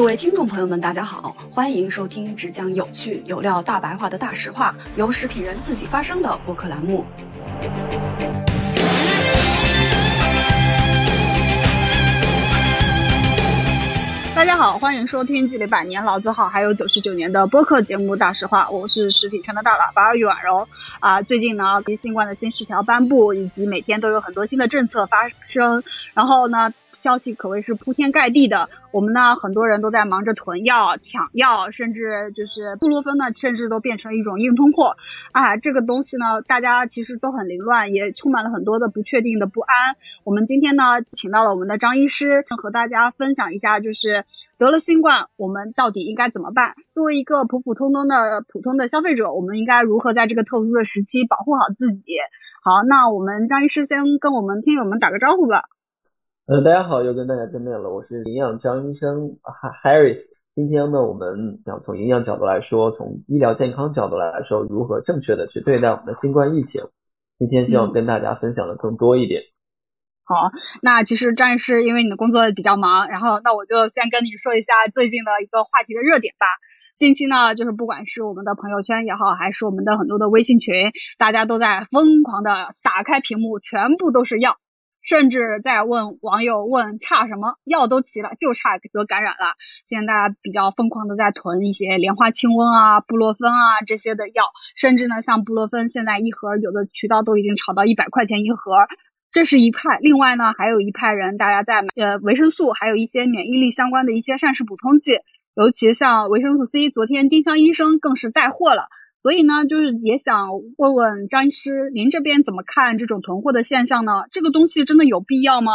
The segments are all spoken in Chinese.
各位听众朋友们，大家好，欢迎收听只讲有趣有料大白话的大实话，由食品人自己发声的播客栏目。大家好，欢迎收听距离百年老字号还有九十九年的播客节目《大实话》，我是食品圈的大喇叭玉婉柔啊。最近呢，新冠的新十条颁布，以及每天都有很多新的政策发生，然后呢。消息可谓是铺天盖地的，我们呢很多人都在忙着囤药、抢药，甚至就是布洛芬呢，甚至都变成一种硬通货啊！这个东西呢，大家其实都很凌乱，也充满了很多的不确定的不安。我们今天呢，请到了我们的张医师，和大家分享一下，就是得了新冠，我们到底应该怎么办？作为一个普普通通的普通的消费者，我们应该如何在这个特殊的时期保护好自己？好，那我们张医师先跟我们听友们打个招呼吧。嗯，大家好，又跟大家见面了，我是营养张医生 Harris。今天呢，我们想从营养角度来说，从医疗健康角度来说，如何正确的去对待我们的新冠疫情。今天希望跟大家分享的更多一点。好，那其实张医师，因为你的工作比较忙，然后那我就先跟你说一下最近的一个话题的热点吧。近期呢，就是不管是我们的朋友圈也好，还是我们的很多的微信群，大家都在疯狂的打开屏幕，全部都是药。甚至在问网友问差什么药都齐了，就差得感染了。现在大家比较疯狂的在囤一些莲花清瘟啊、布洛芬啊这些的药，甚至呢像布洛芬现在一盒有的渠道都已经炒到一百块钱一盒，这是一派。另外呢还有一派人，大家在买呃维生素，还有一些免疫力相关的一些膳食补充剂，尤其像维生素 C，昨天丁香医生更是带货了。所以呢，就是也想问问张医师，您这边怎么看这种囤货的现象呢？这个东西真的有必要吗？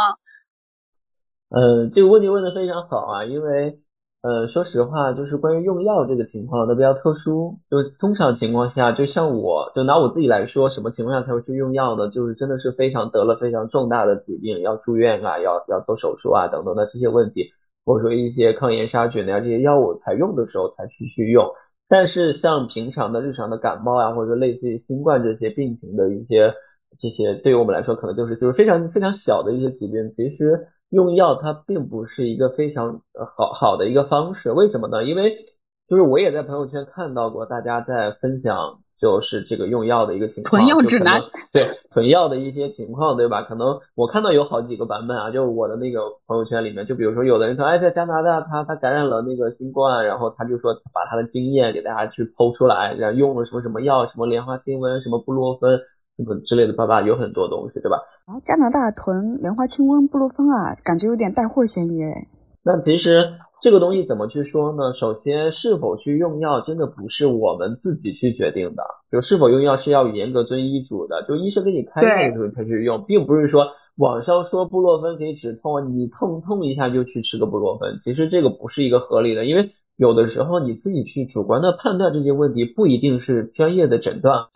呃，这个问题问的非常好啊，因为呃，说实话，就是关于用药这个情况都比较特殊。就通常情况下，就像我就拿我自己来说，什么情况下才会去用药呢？就是真的是非常得了非常重大的疾病，要住院啊，要要做手术啊等等的这些问题，或者说一些抗炎杀菌的呀这些药物才用的时候才去去用。但是像平常的日常的感冒啊，或者说类似于新冠这些病情的一些这些，对于我们来说可能就是就是非常非常小的一些疾病，其实用药它并不是一个非常好好的一个方式。为什么呢？因为就是我也在朋友圈看到过大家在分享。就是这个用药的一个情况，囤药指南，对囤药的一些情况，对吧？可能我看到有好几个版本啊，就我的那个朋友圈里面，就比如说有的人说，哎，在加拿大他他感染了那个新冠，然后他就说把他的经验给大家去剖出来，然后用了什么什么药，什么莲花清瘟，什么布洛芬，什么之类的，爸爸有很多东西，对吧？啊，加拿大囤莲花清瘟、布洛芬啊，感觉有点带货嫌疑哎。那其实。这个东西怎么去说呢？首先，是否去用药，真的不是我们自己去决定的。就是否用药是要严格遵医嘱的，就医生给你开药的时候才去用，并不是说网上说布洛芬可以止痛，你痛痛一下就去吃个布洛芬。其实这个不是一个合理的，因为有的时候你自己去主观的判断这些问题，不一定是专业的诊断。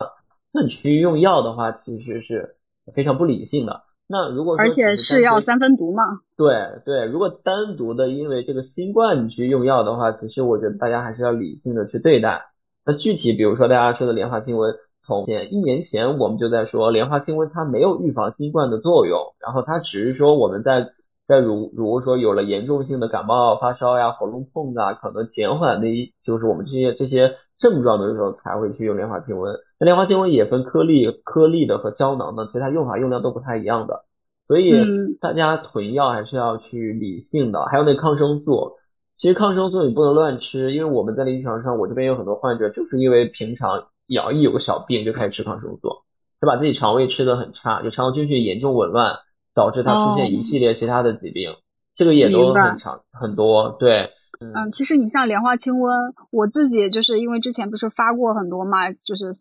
那你去用药的话，其实是非常不理性的。那如果而且是药三分毒嘛？对对，如果单独的因为这个新冠你去用药的话，其实我觉得大家还是要理性的去对待。那具体比如说大家说的莲花清瘟，从前一年前我们就在说莲花清瘟它没有预防新冠的作用，然后它只是说我们在在如如果说有了严重性的感冒发烧呀、喉咙痛啊，可能减缓的一就是我们这些这些症状的时候才会去用莲花清瘟。那莲花清瘟也分颗粒颗粒的和胶囊的，其实它用法用量都不太一样的。所以大家囤药还是要去理性的，还有那抗生素，其实抗生素你不能乱吃，因为我们在临床上，我这边有很多患者就是因为平常咬一有个小病就开始吃抗生素，他把自己肠胃吃的很差，就肠道菌群严重紊乱，导致他出现一系列其他的疾病，这个也都很常很多。对，嗯，其实你像莲花清瘟，我自己就是因为之前不是发过很多嘛，就是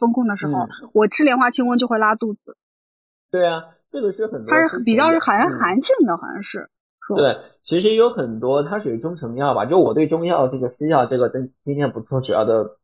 风控的时候，我吃莲花清瘟就会拉肚子。对啊。这个是很多，它是比较是寒寒性的，好像是。对，其实有很多，它属于中成药吧。就我对中药这个西药这个今今天不做主要的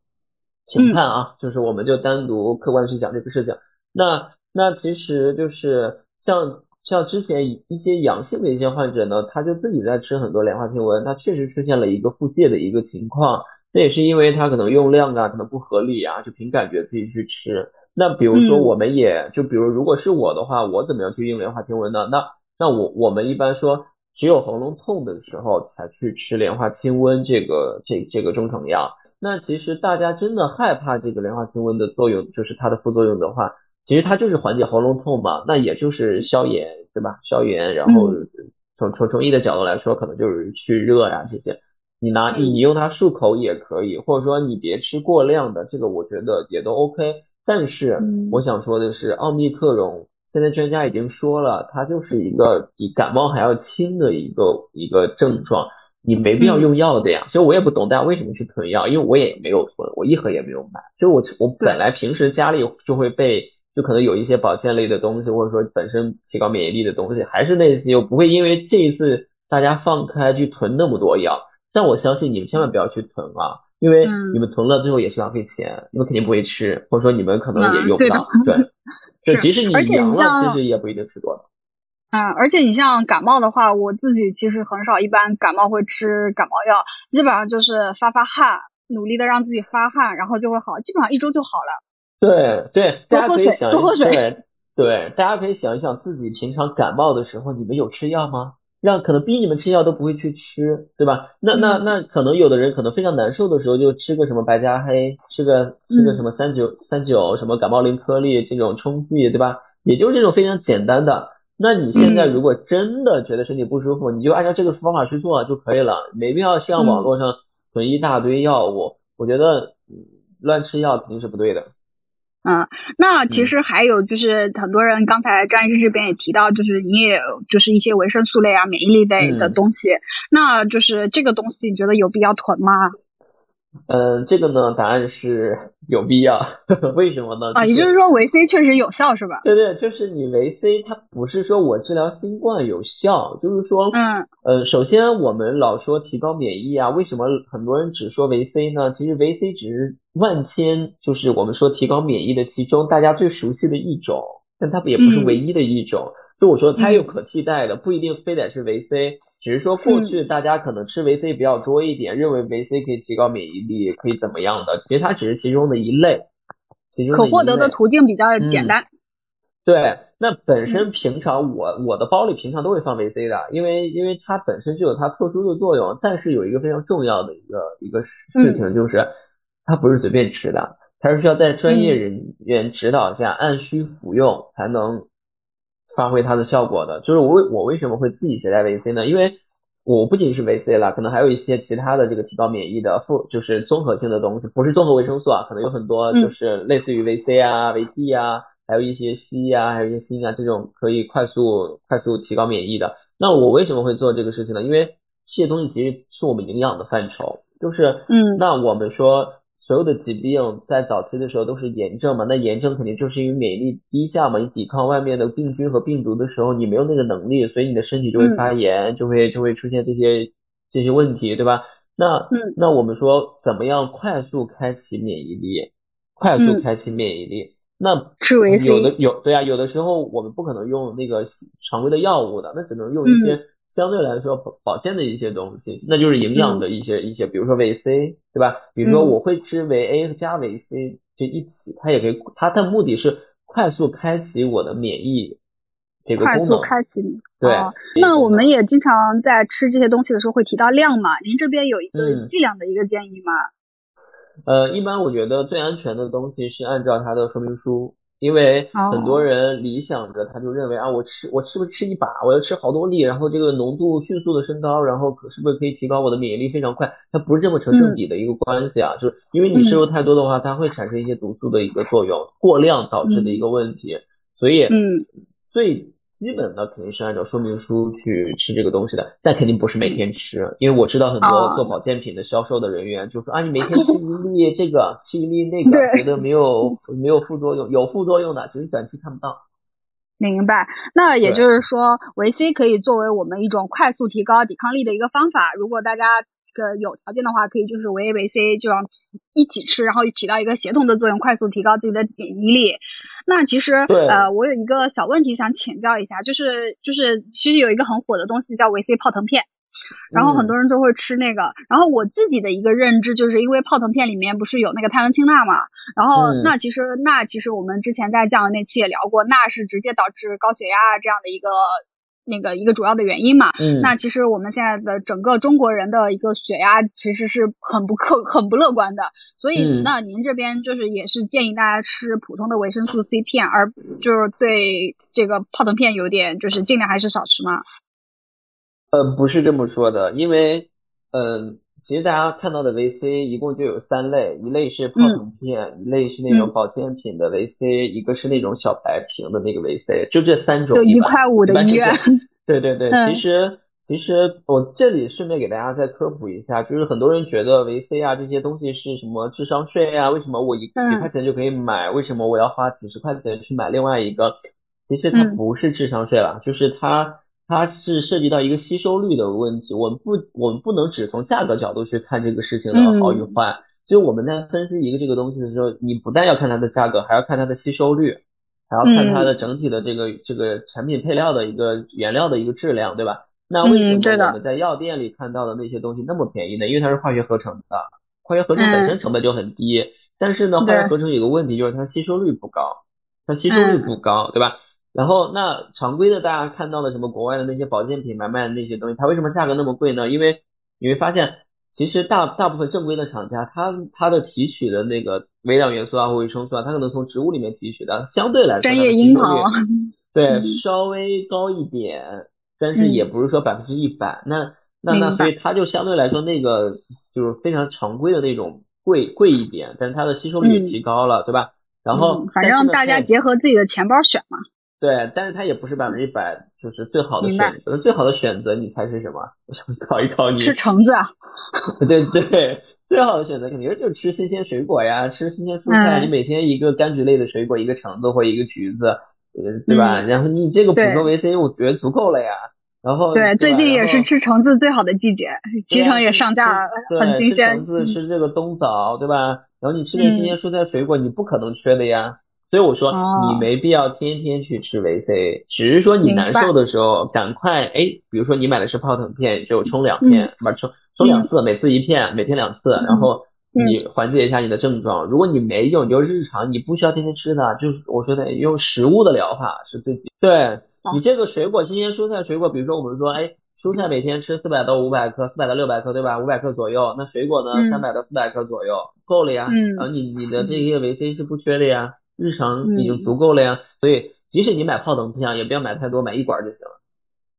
评判啊，就是我们就单独客观去讲这个事情。那那其实就是像像之前一些阳性的一些患者呢，他就自己在吃很多莲花清瘟，他确实出现了一个腹泻的一个情况，那也是因为他可能用量啊可能不合理啊，就凭感觉自己去吃。那比如说，我们也就比如，如果是我的话，我怎么样去用莲花清瘟呢？那那我我们一般说，只有喉咙痛的时候才去吃莲花清瘟这个这这个中成药。那其实大家真的害怕这个莲花清瘟的作用，就是它的副作用的话，其实它就是缓解喉咙痛嘛，那也就是消炎，对吧？消炎，然后从从中医的角度来说，可能就是去热呀这些。你拿你你用它漱口也可以，或者说你别吃过量的，这个我觉得也都 OK。但是我想说的是，奥密克戎现在专家已经说了，它就是一个比感冒还要轻的一个一个症状。你没必要用药的呀，其实我也不懂大家为什么去囤药，因为我也没有囤，我一盒也没有买。就是我我本来平时家里就会备，就可能有一些保健类的东西，或者说本身提高免疫力的东西，还是那些，我不会因为这一次大家放开去囤那么多药。但我相信你们千万不要去囤啊，因为你们囤了最后也是浪费钱，你们肯定不会吃，或者说你们可能也用不到。对，就即使你阳了，其实也不一定吃多少。嗯，而且你像感冒的话，我自己其实很少，一般感冒会吃感冒药，基本上就是发发汗，努力的让自己发汗，然后就会好，基本上一周就好了。对对，大家可以想多喝水，对对，大家可以想一想自己平常感冒的时候，你们有吃药吗？让可能逼你们吃药都不会去吃，对吧？那那那可能有的人可能非常难受的时候，就吃个什么白加黑，吃个吃个什么三九三九什么感冒灵颗粒这种冲剂，对吧？也就是这种非常简单的。那你现在如果真的觉得身体不舒服，你就按照这个方法去做就可以了，没必要像网络上囤一大堆药物。我觉得乱吃药肯定是不对的。嗯，那其实还有就是很多人刚才张医师这边也提到，就是你也就是一些维生素类啊、免疫力类的东西，那就是这个东西你觉得有必要囤吗？嗯，这个呢，答案是有必要。为什么呢？啊，也就是说维 C 确实有效，是吧？对对，就是你维 C，它不是说我治疗新冠有效，就是说，嗯，呃，首先我们老说提高免疫啊，为什么很多人只说维 C 呢？其实维 C 只是万千，就是我们说提高免疫的其中大家最熟悉的一种，但它也不是唯一的一种。就我说它有可替代的，不一定非得是维 C。只是说过去大家可能吃维 C 比较多一点，认为维 C 可以提高免疫力，可以怎么样的？其实它只是其中的一类，其中可获得的途径比较简单。对，那本身平常我我的包里平常都会放维 C 的，因为因为它本身就有它特殊的作用。但是有一个非常重要的一个一个事情就是，它不是随便吃的，它是需要在专业人员指导下按需服用才能。发挥它的效果的，就是我我为什么会自己携带维 C 呢？因为我不仅是维 C 了，可能还有一些其他的这个提高免疫的复，就是综合性的东西，不是综合维生素啊，可能有很多就是类似于维 C 啊、维 D 啊，还有一些硒啊，还有一些锌啊这种可以快速快速提高免疫的。那我为什么会做这个事情呢？因为这些东西其实是我们营养的范畴，就是嗯，那我们说。所有的疾病在早期的时候都是炎症嘛，那炎症肯定就是因为免疫力低下嘛，你抵抗外面的病菌和病毒的时候，你没有那个能力，所以你的身体就会发炎，就会就会出现这些这些问题，对吧？那那我们说怎么样快速开启免疫力？快速开启免疫力，那有的有对啊，有的时候我们不可能用那个常规的药物的，那只能用一些。相对来说保保健的一些东西，那就是营养的一些一些，比如说维 C，对吧？比如说我会吃维 A 加维 C 就一起，它也可以，它的目的是快速开启我的免疫这个快速开启。对。那我们也经常在吃这些东西的时候会提到量嘛？您这边有一个剂量的一个建议吗？呃，一般我觉得最安全的东西是按照它的说明书。因为很多人理想着，他就认为啊，我吃我是不是吃一把，我要吃好多粒，然后这个浓度迅速的升高，然后可是不是可以提高我的免疫力非常快？它不是这么成正比的一个关系啊，就是因为你摄入太多的话，它会产生一些毒素的一个作用，过量导致的一个问题，所以嗯，最。基本的肯定是按照说明书去吃这个东西的，但肯定不是每天吃，因为我知道很多做保健品的销售的人员就说啊，你每天吃一粒这个，吃一粒那个，觉得没有没有副作用，有副作用的，只是短期看不到。明白，那也就是说，维 C 可以作为我们一种快速提高抵抗力的一个方法。如果大家。个有条件的话，可以就是维 A 维 C 就让一起吃，然后起到一个协同的作用，快速提高自己的免疫力。那其实呃，我有一个小问题想请教一下，就是就是其实有一个很火的东西叫维 C 泡腾片，然后很多人都会吃那个。然后我自己的一个认知就是因为泡腾片里面不是有那个碳酸氢钠嘛，然后那其实钠其实我们之前在降温那期也聊过，钠是直接导致高血压这样的一个。那个一个主要的原因嘛。嗯，那其实我们现在的整个中国人的一个血压其实是很不客很不乐观的，所以嗯那您这边就是也是建议大家吃普通的维生素 C 片，而就是对这个泡腾片有点就是尽量还是少吃嘛。呃，不是这么说的，因为，嗯、其实大家看到的维 C 一共就有三类，一类是泡腾片，一类是那种嗯。保健品的维 C，一个是那种小白瓶的那个维 C，就这三种。就一块五的对对对，嗯。其实其实我这里顺便给大家再科普一下，就是很多人觉得维 C 啊这些东西是什么智商税啊，为什么我一几嗯块钱就可以买，为什么我要花几十块钱去买另外一个？其实它嗯。不是智商税了，就是它它是涉及到一个吸收率的问题，我们不我们不能只从价格角度去看这个事情的好与嗯坏。就我们在分析一个这个东西的时候，你不但要看它的价格，还要看它的吸收率，还要看它的整体的这个这个产品配料的一个原料的一个质量，对吧？那为什么我们在药店里看到的那些东西那么便宜呢？因为它是化学合成的，化学合成本身成本就很低，但是呢，化学合成有个问题就是它吸收率不高，它吸收率不高，对吧？然后那常规的大家看到的什么国外的那些保健品买卖的那些东西，它为什么价格那么贵呢？因为你会发现，其实大大部分正规的厂家，它它的提取的那个微量元素啊或维生素啊，它可能从植物里面提取的，相对来说专业樱桃对 嗯稍微高一点，但是也不是说百分之一百。那那那所以它就相对来说那个就是非常常规的那种贵贵一点，但是它的吸收率提高了，对吧？然后嗯反正大家结合自己的钱包选嘛。对，但是它也不是百分之一百，就是最好的选择。最好的选择，你猜是什么？我想考一考你。吃橙子啊，对对，最好的选择肯定就是吃新鲜水果呀，吃新鲜蔬菜。嗯你每天一个柑橘类的水果，一个橙子或一个橘子，呃，对吧？嗯然后你这个补对充维 C，我觉得足够了呀。然后对，最近也是吃橙子最好的季节，脐橙也上架了，很新鲜橙。子，嗯吃这个冬枣，对吧？然后你吃点新鲜蔬菜水果，你不可能缺的呀。所以我说，哦你没必要天天去吃维 C，只是说你难受的时候，赶快哎，比如说你买的是泡腾片，就冲两嗯片，不是冲冲两次，每次一片，每天两次，然后嗯你缓解一下你的症状。如果你没有，你就日常，你不需要天天吃的，就是我说的用食物的疗法是最基对你这个水果，新鲜蔬菜水果，比如说我们说，哎，蔬菜每天吃四百到五百克，四百到六百克，对吧？五百克左右。那水果呢，嗯三百到四百克左右，够了呀。嗯然后你你的这些维 C 是不缺的呀，日常已经嗯足够了呀。所以即使你买泡腾片，也不要买太多，买一管就行了。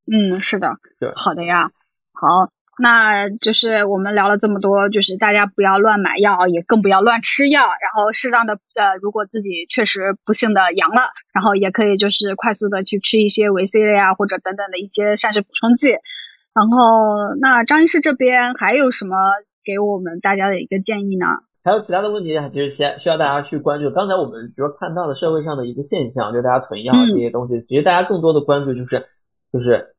嗯，是的对，好的呀。好，那就是我们聊了这么多，就是大家不要乱买药，也更不要乱吃药，然后适当的呃，如果自己确实不幸的阳了，然后也可以就是快速的去吃一些维 C 类啊，或者等等的一些膳食补充剂。然后，那张医师这边还有什么给我们大家的一个建议呢？还有其他的问题，其实先需要大家去关注。刚才我们说看到的社会上的一个现象，就大家囤药嗯这些东西，其实大家更多的关注就是就是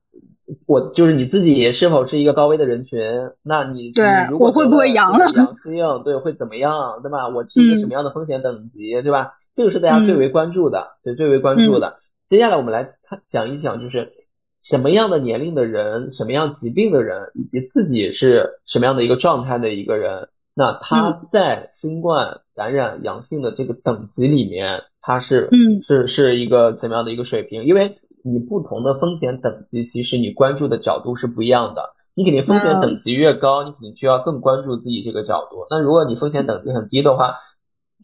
我就是你自己是否是一个高危的人群？那你对你如果我会不会阳了阳性，对，会怎么样，对吧？我是一个嗯什么样的风险等级，对吧？这个是大家最嗯为关注的，对，最为关注的。接下来我们来看讲一讲，就是什么样的年龄的人，什么样疾病的人，以及自己是什么样的一个状态的一个人，那它在新冠感染阳性的这个等级里面，它是嗯是是一个怎么样的一个水平？因为你不同的风险等级，其实你关注的角度是不一样的。你肯定风险等级越高，你肯定就要更关注自己这个角度。那如果你风险等级很低的话，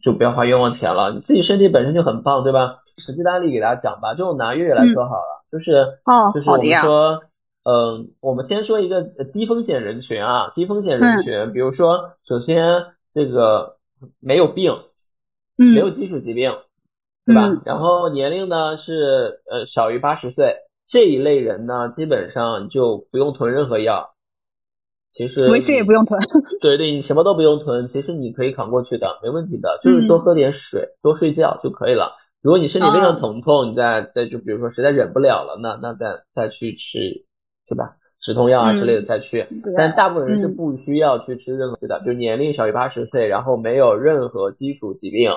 就不要花冤枉钱了。你自己身体本身就很棒，对吧？实际的案例给大家讲吧，就拿月月来说好了，就是哦就是我们说，嗯，我们先说一个呃低风险人群啊，低风险人群，比如说，首先这个没有病，嗯，没有基础疾病，对吧？嗯然后年龄呢是呃小于八十岁，这一类人呢基本上就不用囤任何药。其实维 C 也不用囤。对对，你什么都不用囤，其实你可以扛过去的，没问题的，就是嗯多喝点水，多睡觉就可以了。如果你身体非哦常疼痛，你再再就比如说实在忍不了了，那那再再去吃，是吧？止痛药啊之类的再去。对但大部分人是嗯不需要去吃任何的，就年龄小于八十岁，然后没有任何基础疾病，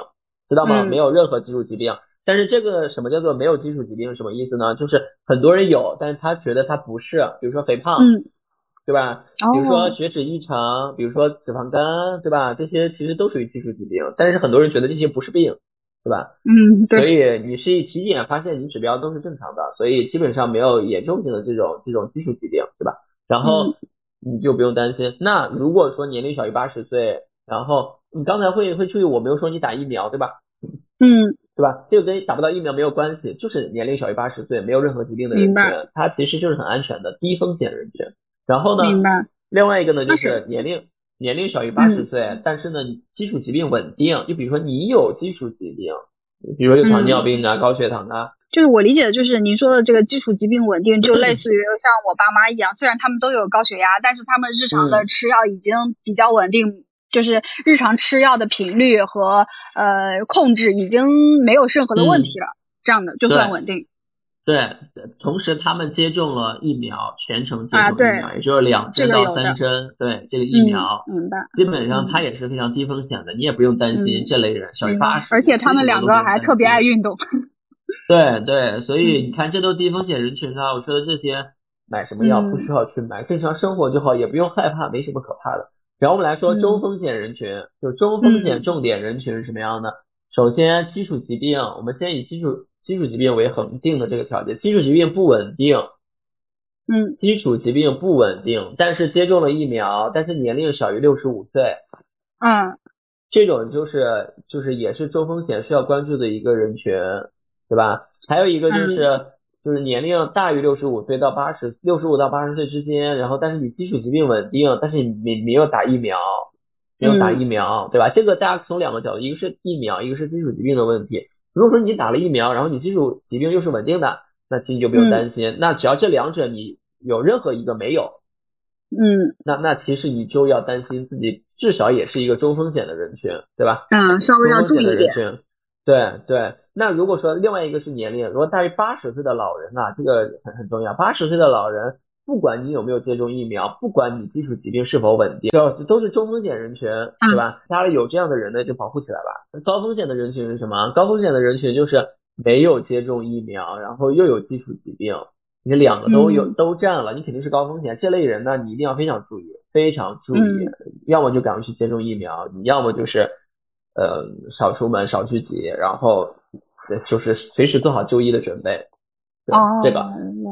知道吗？嗯没有任何基础疾病。但是这个什么叫做没有基础疾病什么意思呢？就是很多人有，但是他觉得他不是，比如说肥胖，嗯，对吧？哦比如说血脂异常，比如说脂肪肝，对吧？这些其实都属于基础疾病，但是很多人觉得这些不是病，对吧？嗯，所，以你是体检发现你指标都是正常的，所以基本上没有严重性的这种这种基础疾病，对吧？然后你就不用担心。那如果说年龄小于八十岁，然后你刚才会会注意，我没有说你打疫苗，对吧？嗯对吧？这个跟打不到疫苗没有关系，就是年龄小于八十岁，没有任何疾病的人群，他其实就是很安全的低风险人群。然后呢。另外一个呢，就是年龄年龄小于八十嗯岁，但是呢，基础疾病稳定。就比如说你有基础疾病，比如说有糖尿病啊、高血糖啊，就是我理解的，就是您说的这个基础疾病稳定，就类 似于像我爸妈一样，虽然他们都有高血压，但是他们日常的嗯吃药已经比较稳定，就是日常吃药的频率和呃控制已经没有任何的问题了，这样的就算稳定。对，同时他们接种了疫苗，全程接种疫苗，也就是两针到三针，对这个疫苗。嗯，明白。基本上嗯它也是非常低风险的，你也不用担心嗯这类人，小于嗯八十，而且他们两个还特别爱运。动。对对，所以嗯你看，这都低风险人群啊。我说的这些，买什么药嗯不需要去买，正常生活就好，也不用害怕，没什么可怕的。然后我们来说嗯中风险人群，就中风险嗯重点人群是什么样的？首先，基础疾病，我们先以基础基础疾病为恒定的这个条件，基础疾病不稳定，嗯基础疾病不稳定，但是接种了疫苗，但是年龄小于六十五岁，嗯这种就是就是也是中风险需要关注的一个人群，对吧？还有一个就是、就是年龄大于六十五岁到八十六十五到八十岁之间，然后但是你基础疾病稳定，但是你没没有打疫苗，没有打疫苗，对吧？这个大家从两个角度，一个是疫苗，一个是基础疾病的问题。如果说你打了疫苗，然后你基础疾病又是稳定的，那其实你就不用担心。那只要这两者你有任何一个没有，嗯那那其实你就要担心自己至少也是一个中风险的人群，对吧？嗯，稍微要注意一点。群。对对，那如果说另外一个是年龄，如果大于八十岁的老人啊，这个很很重要。八十岁的老人，不管你有没有接种疫苗，不管你基础疾病是否稳定，就都是中风险人群，对吧？家里有这样的人呢，就保护起来吧。高风险的人群是什么？高风险的人群就是没有接种疫苗，然后又有基础疾病，你两个都有、嗯都占了，你肯定是高风险。这类人呢，你一定要非常注意，非常注意，嗯要么就赶快去接种疫苗，你要么就是呃少出门少聚集，然后对就是随时做好就医的准备。对、哦，这个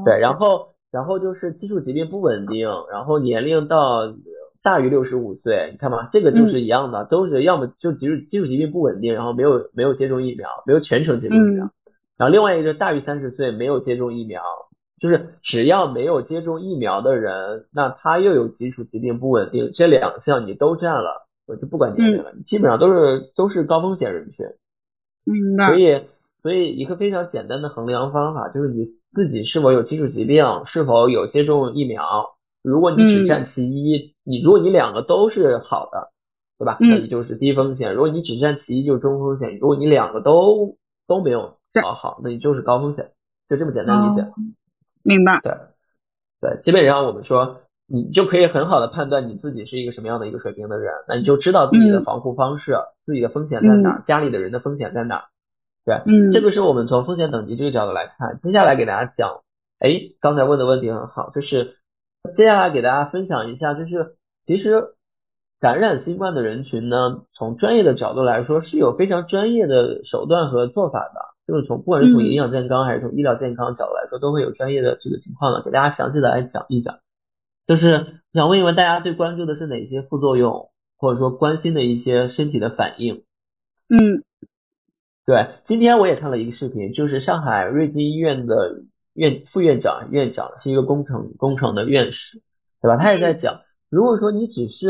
对，然后然后就是基础疾病不稳定，然后年龄到大于六十五岁，你看嘛，这个就是一样的，都是要么就基础基础疾病不稳定，然后没有没有接种疫苗，没有全程接种疫苗，然后另外一个大于三十岁没有接种疫苗，就是只要没有接种疫苗的人，那他又有基础疾病不稳定，这两项你都占了，我就不管年龄了，基本上都是都是高风险人群。明白所。以，所以一个非常简单的衡量方法就是你自己是否有基础疾病，是否有接种疫苗。如果你只占其一，你如果你两个都是好的，对吧？嗯那你就是低风险。如果你只占其一，就是中风险。如果你两个都都没有搞好，那你就是高风险。就这么简单理解。哦明白。对，对，基本上我们说，你就可以很好的判断你自己是一个什么样的一个水平的人，那你就知道自己的嗯防护方式，自己的风险在哪儿，家里的人的风险在哪儿。对，嗯这个是我们从风险等级这个角度来看。接下来给大家讲，哎，刚才问的问题很好，就是接下来给大家分享一下，就是其实感染新冠的人群呢，从专业的角度来说是有非常专业的手段和做法的。就是从不管是从嗯营养健康还是从医疗健康角度来说，都会有专业的这个情况的，给大家详细的来讲一讲。就是想问一问大家最关注的是哪些副作用，或者说关心的一些身体的反应？嗯对，今天我也看了一个视频，就是上海瑞金医院的院副院长、院长是一个工程工程的院士，对吧？他也在讲，如果说你只是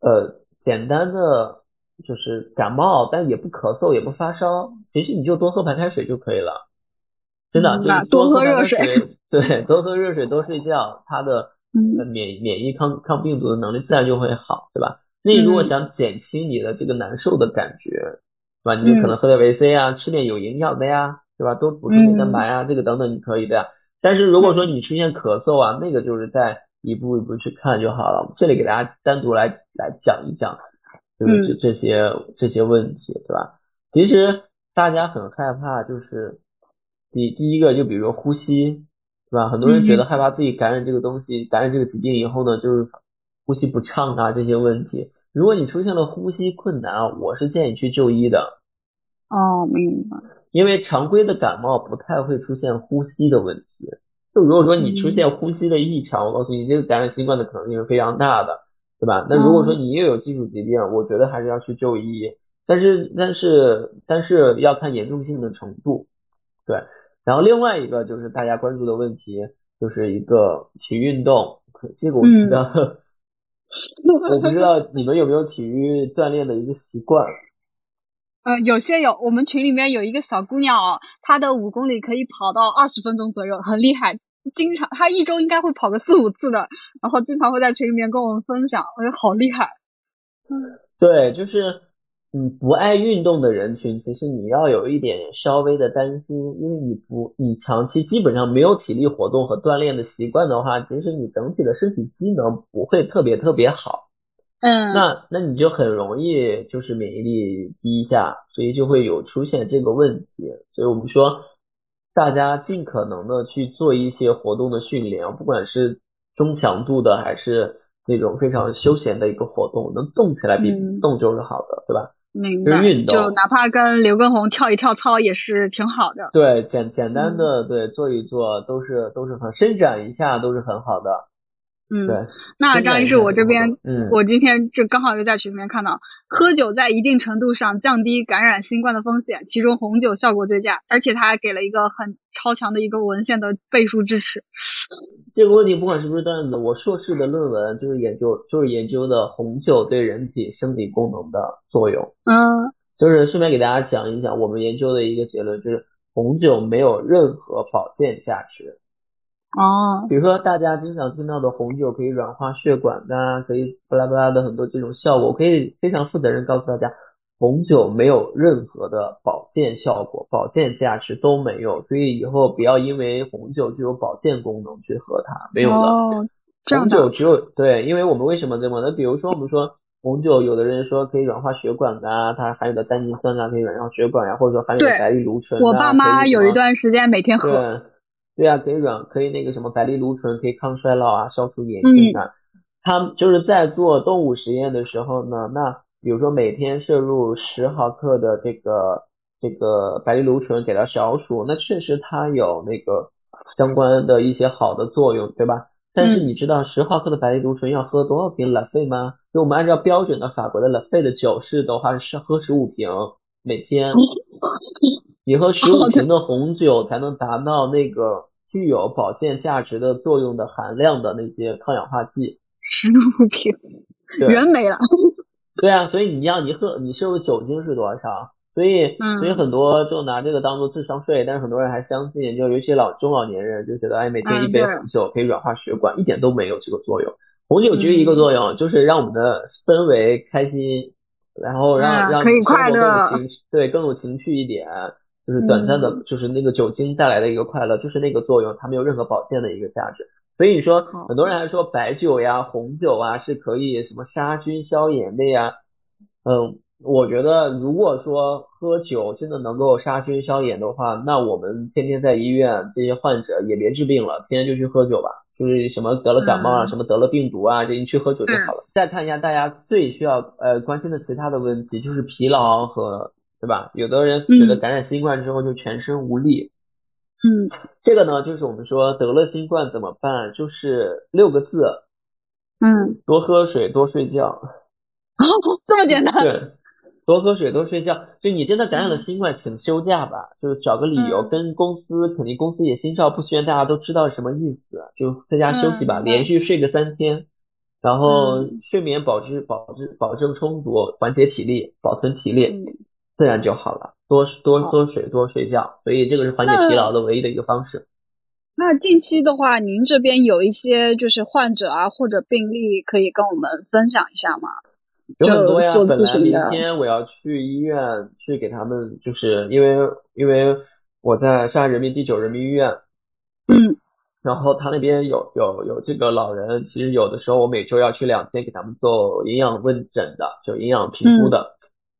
呃简单的就是感冒，但也不咳嗽也不发烧，其实你就多喝白开水就可以了。真的，就是多喝热水水，对，多喝热水，多睡觉，他的免免疫抗抗病毒的能力自然就会好，对吧？那你如果嗯想减轻你的这个难受的感觉，对吧？你就可嗯能喝点维 C 啊，吃点有营养的呀，对吧？多补充点蛋白啊，这个等等你可以的呀。但是如果说你出现咳嗽啊，那个就是在一步一步去看就好了。这里给大家单独来来讲一讲，就是这嗯这些这些问题，对吧？其实大家很害怕，就是第第一个就比如说呼吸，对吧？很多人觉得害怕自己感染这个东西，感染这个疾病以后呢，就是呼吸不畅啊这些问题。如果你出现了呼吸困难啊，我是建议去就医的，哦，明白。因为常规的感冒不太会出现呼吸的问题，就如果说你出现呼吸的异常，我告诉你，这个感染新冠的可能性是非常大的，对吧？那如果说你又有基础疾病，我觉得还是要去就医，但是但是但是要看严重性的程度，对。然后另外一个就是大家关注的问题，就是一个体育运动，这个我知道，我不知道你们有没有体育锻炼的一个习惯。呃，有些有，我们群里面有一个小姑娘哦，她的五公里可以跑到二十分钟左右，很厉害。经常她一周应该会跑个四五次的，然后经常会在群里面跟我们分享，我觉得好厉害。嗯，对，就是嗯，不爱运动的人群，其实你要有一点稍微的担心，因为你不，你长期基本上没有体力活动和锻炼的习惯的话，其实你整体的身体机能不会特别特别好。嗯，那那你就很容易就是免疫力低下，所以就会有出现这个问题。所以我们说，大家尽可能的去做一些活动的训练，不管是中强度的还是那种非常休闲的一个活动，能动起来比不动就是好的，对吧？明白。运动，就哪怕跟刘畊宏跳一跳操也是挺好的。对，简简单的对做一做都是都是很伸展一下都是很好的。嗯，那张医师，我这边，嗯，我今天这刚好又在群里面看到，喝酒在一定程度上降低感染新冠的风险，其中红酒效果最佳，而且他还给了一个很超强的一个文献的背书支持。这个问题不管是不是段子，我硕士的论文就是研究，就是研究的红酒对人体生理功能的作用。嗯，就是顺便给大家讲一讲我们研究的一个结论，就是红酒没有任何保健价值。哦，比如说大家经常听到的红酒可以软化血管的，可以巴拉巴拉的很多这种效果，我可以非常负责任告诉大家，红酒没有任何的保健效果，保健价值都没有，所以以后不要因为红酒具有保健功能去喝它，没有的。哦，红酒只有对，因为我们为什么这么？那比如说我们说红酒，有的人说可以软化血管啊，它含有的单宁酸啊可以软化血管呀，或者说含有的白藜芦醇，我爸妈有一段时间每天喝。对啊，可以软，可以那个什么白藜芦醇，可以抗衰老啊，消除眼睛啊。他就是在做动物实验的时候呢，那比如说每天摄入十毫克的这个这个白藜芦醇给到小鼠，那确实它有那个相关的一些好的作用，对吧？但是你知道十毫克的白藜芦醇要喝多少瓶拉菲吗？就我们按照标准的法国的拉菲的酒是的话是喝十五瓶每天，你喝十五瓶的红酒才能达到那个。具有保健价值的作用的含量的那些抗氧化剂，食物品，人没了。对啊，所以你要你喝，你摄入酒精是多少？所以，所以很多就拿这个当做智商税，但是很多人还相信，就尤其老中老年人就觉得，哎，每天一杯红酒可以软化血管，一点都没有这个作用。红酒只有一个作用，就是让我们的氛围开心，然后让让可以快乐，对，更有情趣一点。就是短暂的，就是那个酒精带来的一个快乐，就是那个作用，它没有任何保健的一个价值。所以说，很多人还说白酒呀、红酒啊是可以什么杀菌消炎的呀。嗯，我觉得如果说喝酒真的能够杀菌消炎的话，那我们天天在医院这些患者也别治病了，天天就去喝酒吧。就是什么得了感冒啊，什么得了病毒啊，这你去喝酒就好了。再看一下大家最需要呃关心的其他的问题，就是疲劳和。对吧？有的人觉得感染新冠之后就全身无力，嗯，这个呢，就是我们说得了新冠怎么办？就是六个字，嗯，多喝水，多睡觉，哦这么简单？对，多喝水，多睡觉。就你真的感染了新冠，请休假吧，就是找个理由跟公司，肯定公司也心照不宣，大家都知道什么意思，就在家休息吧，连续睡个三天，然后睡眠保质保质保证充足，缓解体力，保存体力。自然就好了，多多喝水，多睡觉，所以这个是缓解疲劳的唯一的一个方式。那近期的话，您这边有一些就是患者啊或者病例可以跟我们分享一下吗？有很多呀，本来明天我要去医院去给他们，就是因为因为我在上海人民第九人民医院，嗯，然后他那边有有有这个老人，其实有的时候我每周要去两天给他们做营养问诊的，就营养评估的。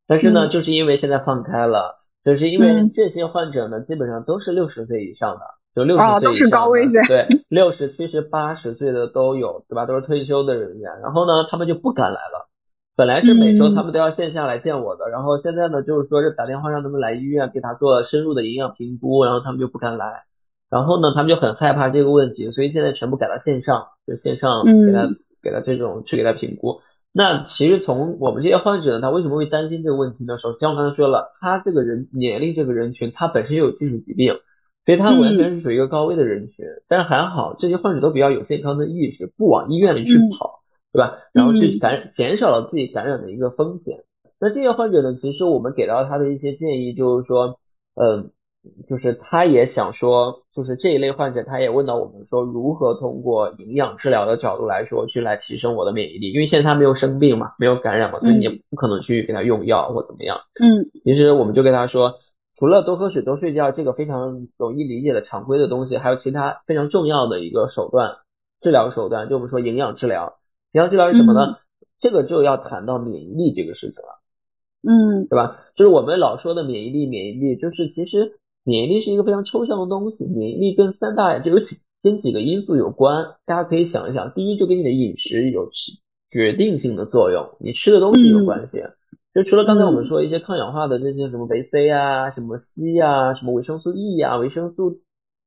但是呢，就是因为现在放开了，就是因为这些患者呢，基本上都是六十岁以上的，就六十岁以上，都是高危险，对，六十、七十、八十岁的都有，对吧？都是退休的人员。然后呢，他们就不敢来了，本来是每周他们都要线下来见我的，然后现在呢，就是说是打电话让他们来医院给他做深入的营养评估，然后他们就不敢来，然后呢，他们就很害怕这个问题，所以现在全部改到线上，就线上给他给他这种去给他评估。那其实从我们这些患者呢，他为什么会担心这个问题呢？首先我刚才说了，他这个人年龄这个人群，他本身有基础疾病，所以他完全是属于一个高危的人群。但是还好，这些患者都比较有健康的意识，不往医院里去跑。对吧？然后去感减少了自己感染的一个风险。那这些患者呢，其实我们给到他的一些建议就是说，嗯，就是他也想说，就是这一类患者，他也问到我们说，如何通过营养治疗的角度来说，去来提升我的免疫力？因为现在他没有生病嘛，没有感染嘛，所以你也不可能去给他用药或怎么样。嗯，其实我们就跟他说，除了多喝水、多睡觉这个非常容易理解的常规的东西，还有其他非常重要的一个手段，治疗手段，就我们说营养治疗。营养治疗是什么呢？这个就要谈到免疫力这个事情了，嗯，对吧？就是我们老说的免疫力，免疫力就是其实免疫力是一个非常抽象的东西，免疫力跟三大就有几跟几个因素有关，大家可以想一想，第一就跟你的饮食有决定性的作用，你吃的东西有关系。就除了刚才我们说一些抗氧化的这些什么维 C 啊、什么硒啊、什么维生素 E 啊、维生素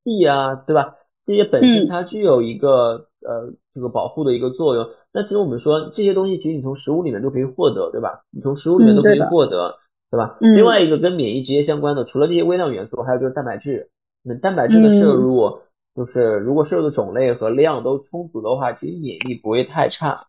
D 啊，对吧？这些本身它具有一个呃这个保护的一个作用。那其实我们说这些东西，其实你从食物里面都可以获得，对吧？你从食物里面都可以获得，对吧？另外一个跟免疫直接相关的，除了这些微量元素，还有就是蛋白质。那蛋白质的摄入，就是如果摄入的种类和量都充足的话，其实免疫力不会太差。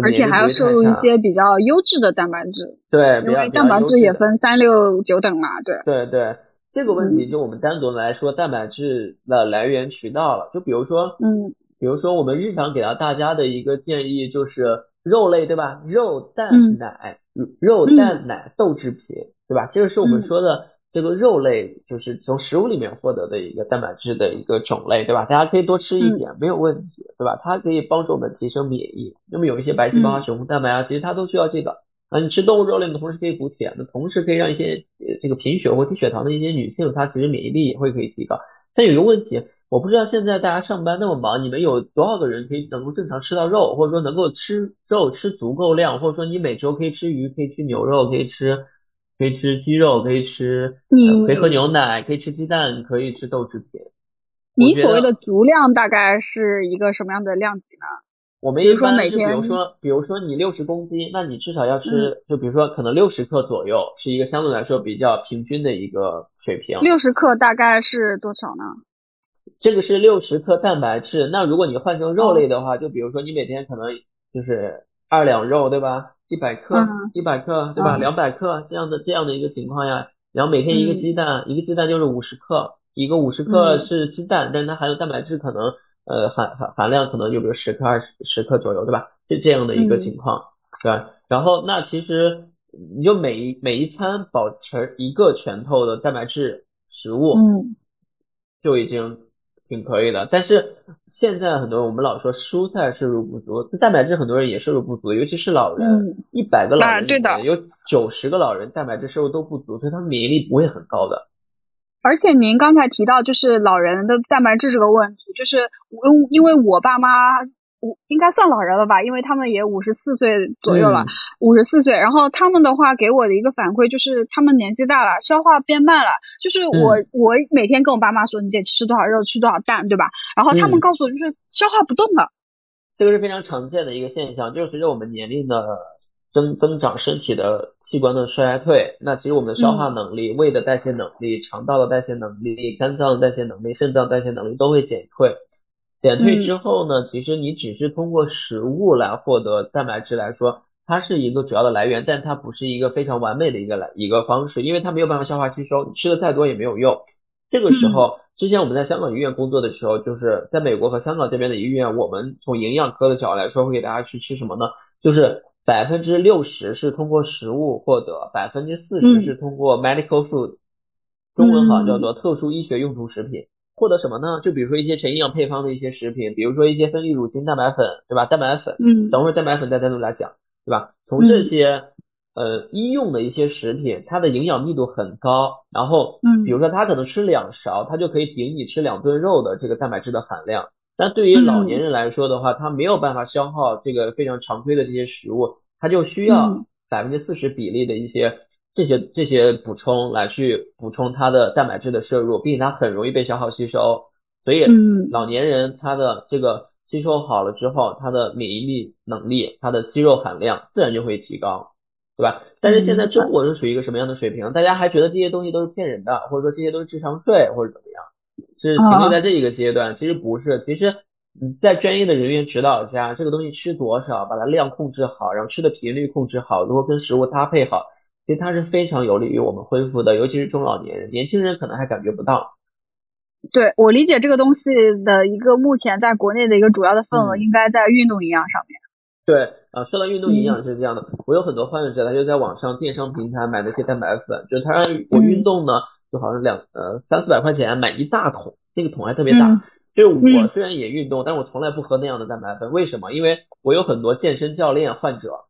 而且还要摄入一些比较优质的蛋白质。对，因为蛋白质也分三六九等嘛，对。对对，这个问题就我们单独来说蛋白质的来源渠道了。就比如说，嗯。比如说，我们日常给到大家的一个建议就是肉类，对吧？肉、蛋、奶，肉、蛋、奶、豆制品，对吧？这个是我们说的这个肉类，就是从食物里面获得的一个蛋白质的一个种类，对吧？大家可以多吃一点，没有问题，对吧？它可以帮助我们提升免疫。那么有一些白细胞啊、血红蛋白啊，其实它都需要这个啊。你吃动物肉类的同时可以补铁，那同时可以让一些这个贫血或低血糖的一些女性，她其实免疫力也会可以提高。但有一个问题。我不知道现在大家上班那么忙，你们有多少个人可以能够正常吃到肉，或者说能够吃肉吃足够量，或者说你每周可以吃鱼，可以吃牛肉，可以吃可以吃鸡肉，可以吃，可以喝牛奶，可以吃鸡蛋，可以吃豆制品。你所谓的足量大概是一个什么样的量级呢？我们一般是比如说，比如说你六十公斤，那你至少要吃，就比如说可能六十克左右，是一个相对来说比较平均的一个水平。六十克大概是多少呢？这个是六十克蛋白质，那如果你换成肉类的话，就比如说你每天可能就是二两肉，对吧？一百克，一百克，对吧？两百克这样的这样的一个情况呀，然后每天一个鸡蛋，一个鸡蛋就是五十克，一个五十克是鸡蛋，但是它含有蛋白质可能呃含含含量可能就比如十克二十十克左右，对吧？是这样的一个情况，对吧？然后那其实你就每一每一餐保持一个拳头的蛋白质食物，嗯，就已经。挺可以的，但是现在很多人我们老说蔬菜摄入不足，蛋白质很多人也摄入不足，尤其是老人，一百个老人里面有九十个老人蛋白质摄入都不足，所以他们免疫力不会很高的。而且您刚才提到就是老人的蛋白质这个问题，就是因因为我爸妈。五应该算老人了吧，因为他们也五十四岁左右了，五十四岁。然后他们的话给我的一个反馈就是，他们年纪大了，消化变慢了。就是我我每天跟我爸妈说，你得吃多少肉，吃多少蛋，对吧？然后他们告诉我，就是消化不动了。这个是非常常见的一个现象，就是随着我们年龄的增增长，身体的器官的衰退，那其实我们的消化能力、胃的代谢能力、肠道的代谢能力、肝脏的代谢能力、肾脏代谢能力都会减退。减退之后呢，其实你只是通过食物来获得蛋白质来说，它是一个主要的来源，但它不是一个非常完美的一个来一个方式，因为它没有办法消化吸收，你吃的再多也没有用。这个时候，之前我们在香港医院工作的时候，就是在美国和香港这边的医院，我们从营养科的角度来说，会给大家去吃什么呢？就是百分之六十是通过食物获得，百分之四十是通过 medical food，中文好像叫做特殊医学用途食品。获得什么呢？就比如说一些纯营养配方的一些食品，比如说一些分泌乳清蛋白粉，对吧？蛋白粉，嗯，等会儿蛋白粉再单独来讲，对吧？从这些呃医用的一些食品，它的营养密度很高，然后，嗯，比如说它可能吃两勺，它就可以顶你吃两顿肉的这个蛋白质的含量。但对于老年人来说的话，他没有办法消耗这个非常常规的这些食物，它就需要百分之四十比例的一些这些这些补充来去补充它的蛋白质的摄入，并且它很容易被消耗吸收，所以老年人他的这个吸收好了之后，他的免疫力能力，他的肌肉含量自然就会提高，对吧？但是现在中国是属于一个什么样的水平？大家还觉得这些东西都是骗人的，或者说这些都是智商税，或者怎么样？是停留在这一个阶段？其实不是，其实。在专业的人员指导下，这个东西吃多少，把它量控制好，然后吃的频率控制好，如果跟食物搭配好，其实它是非常有利于我们恢复的，尤其是中老年人，年轻人可能还感觉不到。对我理解这个东西的一个目前在国内的一个主要的份额，应该在运动营养上面。对，啊，说到运动营养是这样的，我有很多患者，他就在网上电商平台买那些蛋白粉，就是他让我运动呢，就好像两呃三四百块钱买一大桶，那个桶还特别大。就我虽然也运动，但我从来不喝那样的蛋白粉。为什么？因为我有很多健身教练患者，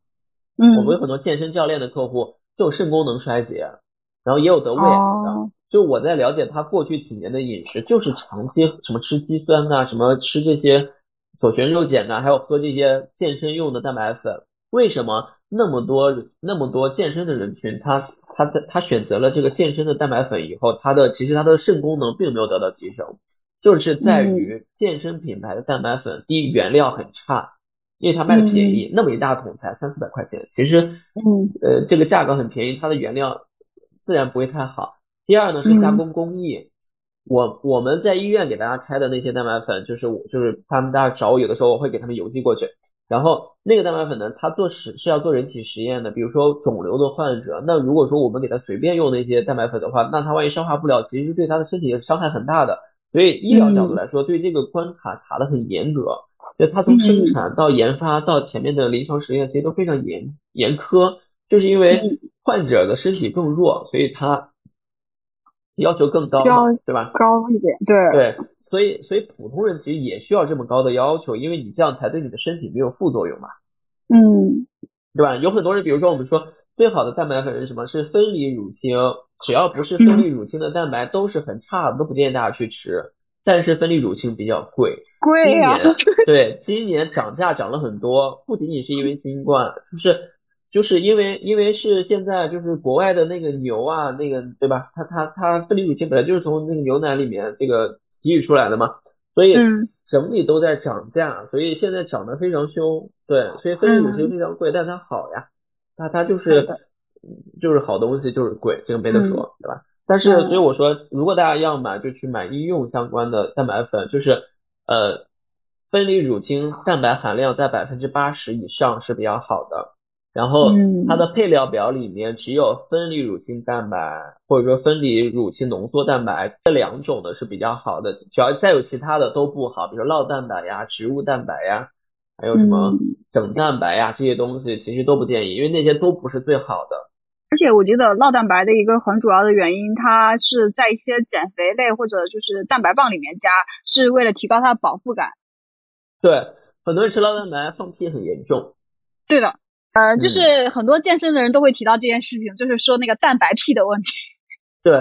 嗯，我们有很多健身教练的客户，就肾功能衰竭，然后也有得胃癌的。就我在了解他过去几年的饮食，就是长期什么吃肌酸呐，什么吃这些左旋肉碱呐，还有喝这些健身用的蛋白粉。为什么那么多那么多健身的人群，他他在他选择了这个健身的蛋白粉以后，他的其实他的肾功能并没有得到提升。就是在于健身品牌的蛋白粉，第一原料很差，因为它卖的便宜，那么一大桶才三四百块钱，其实，嗯，呃，这个价格很便宜，它的原料自然不会太好。第二呢是加工工艺，我我们在医院给大家开的那些蛋白粉，就是我就是他们大家找我，有的时候我会给他们邮寄过去，然后那个蛋白粉呢，它做实是要做人体实验的，比如说肿瘤的患者，那如果说我们给他随便用那些蛋白粉的话，那他万一消化不了，其实对他的身体伤害很大的。所以医疗角度来说，对这个关卡卡的很严格，就它从生产到研发到前面的临床实验，其实都非常严严苛，就是因为患者的身体更弱，所以他要求更高，对吧？高一点，对对，所以所以普通人其实也需要这么高的要求，因为你这样才对你的身体没有副作用嘛，嗯，对吧？有很多人，比如说我们说最好的蛋白粉是什么？是分离乳清。只要不是分离乳清的蛋白都是很差的，都不建议大家去吃。但是分离乳清比较贵，贵呀。对，今年涨价涨了很多，不仅仅是因为新冠，就是就是因为因为是现在就是国外的那个牛啊，那个对吧？它它它分离乳清本来就是从那个牛奶里面这个提取出来的嘛，所以整体都在涨价，所以现在涨得非常凶。对，所以分离乳清非常贵，但它好呀，它它就是。就是好东西就是贵，这个没得说，对吧？但是所以我说，如果大家要买，就去买医用相关的蛋白粉，就是呃，分离乳清蛋白含量在百分之八十以上是比较好的。然后它的配料表里面只有分离乳清蛋白或者说分离乳清浓缩蛋白这两种的是比较好的，只要再有其他的都不好，比如酪蛋白呀、植物蛋白呀，还有什么整蛋白呀这些东西，其实都不建议，因为那些都不是最好的。而且我觉得酪蛋白的一个很主要的原因，它是在一些减肥类或者就是蛋白棒里面加，是为了提高它的饱腹感。对，很多人吃酪蛋白放屁很严重。对的，呃，就是很多健身的人都会提到这件事情，就是说那个蛋白屁的问题。对，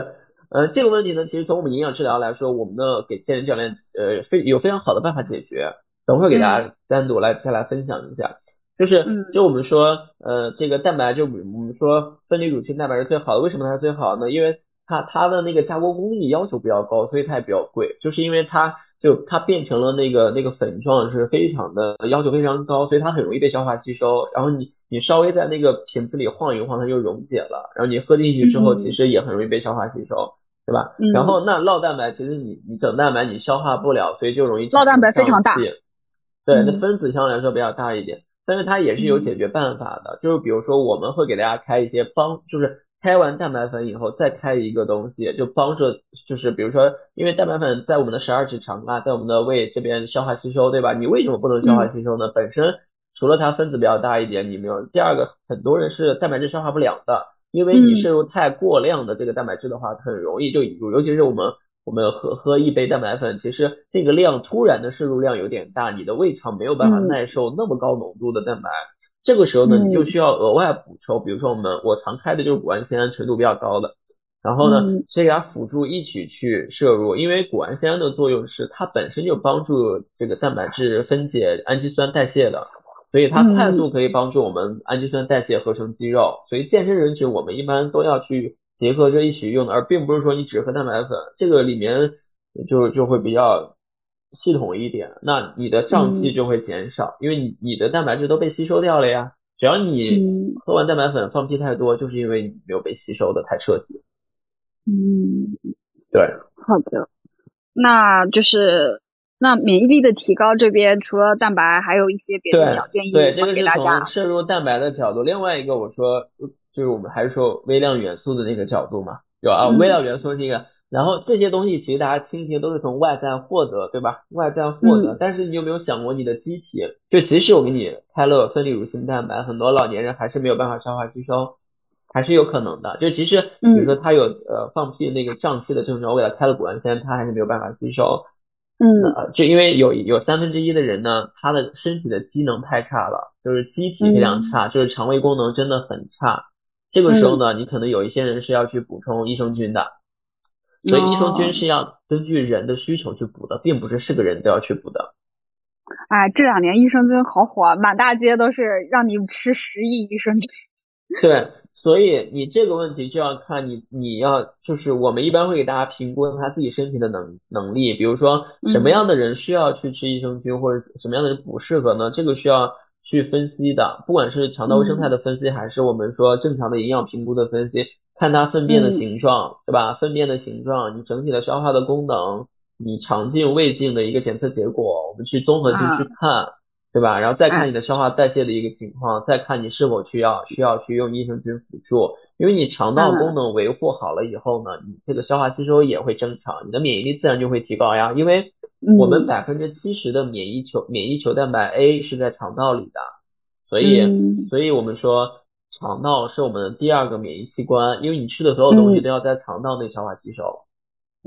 呃，这个问题呢，其实从我们营养治疗来说，我们的给健身教练呃非有非常好的办法解决，等会给大家单独来再来分享一下。就是，就我们说，呃，这个蛋白，就我们说分离乳清蛋白是最好的，为什么它最好呢？因为它它的那个加工工艺要求比较高，所以它也比较贵。就是因为它就它变成了那个那个粉状，是非常的要求非常高，所以它很容易被消化吸收。然后你你稍微在那个瓶子里晃一晃，它就溶解了。然后你喝进去之后，其实也很容易被消化吸收，对吧？然后那酪蛋白其实你你整蛋白你消化不了，所以就容易酪蛋白非常大，对，那分子相对来说比较大一点。但是它也是有解决办法的，就是比如说我们会给大家开一些帮，就是开完蛋白粉以后再开一个东西，就帮助，就是比如说，因为蛋白粉在我们的十二指肠啊，在我们的胃这边消化吸收，对吧？你为什么不能消化吸收呢？本身除了它分子比较大一点，你没有。第二个，很多人是蛋白质消化不了的，因为你摄入太过量的这个蛋白质的话，很容易就引入尤其是我们。我们喝喝一杯蛋白粉，其实那个量突然的摄入量有点大，你的胃肠没有办法耐受那么高浓度的蛋白，这个时候呢，你就需要额外补充，比如说我们我常开的就是谷氨酰胺纯度比较高的，然后呢，先给它辅助一起去摄入，因为谷氨酰胺的作用是它本身就帮助这个蛋白质分解氨基酸代谢的，所所以它快速可以帮助我们氨基酸代谢合成肌肉。所以健身人群我们一般都要去结合着一起用的，而并不是说你只喝蛋白粉，这个里面就就会比较系统一点，那你的胀气就会减少，因为你你的蛋白质都被吸收掉了呀。只要你喝完蛋白粉放屁太多，就是因为你没有被吸收的太彻底。嗯，对，好的，那就是那免疫力的提高这边除了蛋白，还有一些别的小建议对，这个是从摄入蛋白的角度。另外一个我说就是我们还是说微量元素的那个角度嘛，有啊？微量元素这个。然后这些东西其实大家听一听都是从外在获得，对吧？外在获得，但是你有没有想过你的机体？就即使我给你开了分离乳清蛋白，很多老年人还是没有办法消化吸收，还是有可能的。就即使比如说他有呃放屁那个胀气的症状，我给他开了谷氨酸，他还是没有办法吸收。嗯，就因为有有三分之一的人呢，他的身体的机能太差了，就是机体非常差，就是肠胃功能真的很差。这个时候呢，你可能有一些人是要去补充益生菌的。所以益生菌是要根据人的需求去补的，并不是是个人都要去补的。哎，这两年益生菌好火，满大街都是让你吃十亿益生菌。对，所以你这个问题就要看你，你要就是我们一般会给大家评估他自己身体的能能力，比如说什么样的人需要去吃益生菌，或者什么样的人不适合呢？这个需要去分析的，不管是肠道微生态的分析，还是我们说正常的营养评估的分析。看它粪便的形状，对吧？粪便的形状，你整体的消化的功能，你肠镜、胃镜的一个检测结果，我们去综合性去看，对吧？然后再看你的消化代谢的一个情况，再看你是否需要需要去用益生菌辅助。因为你肠道功能维护好了以后呢，你这个消化吸收也会正常，你的免疫力自然就会提高呀。因为我们百分之七十的免疫球免疫球蛋白 A 是在肠道里的，所以所以我们说。肠道是我们的第二个免疫器官，因为你吃的所有东西都要在肠道内消化吸收。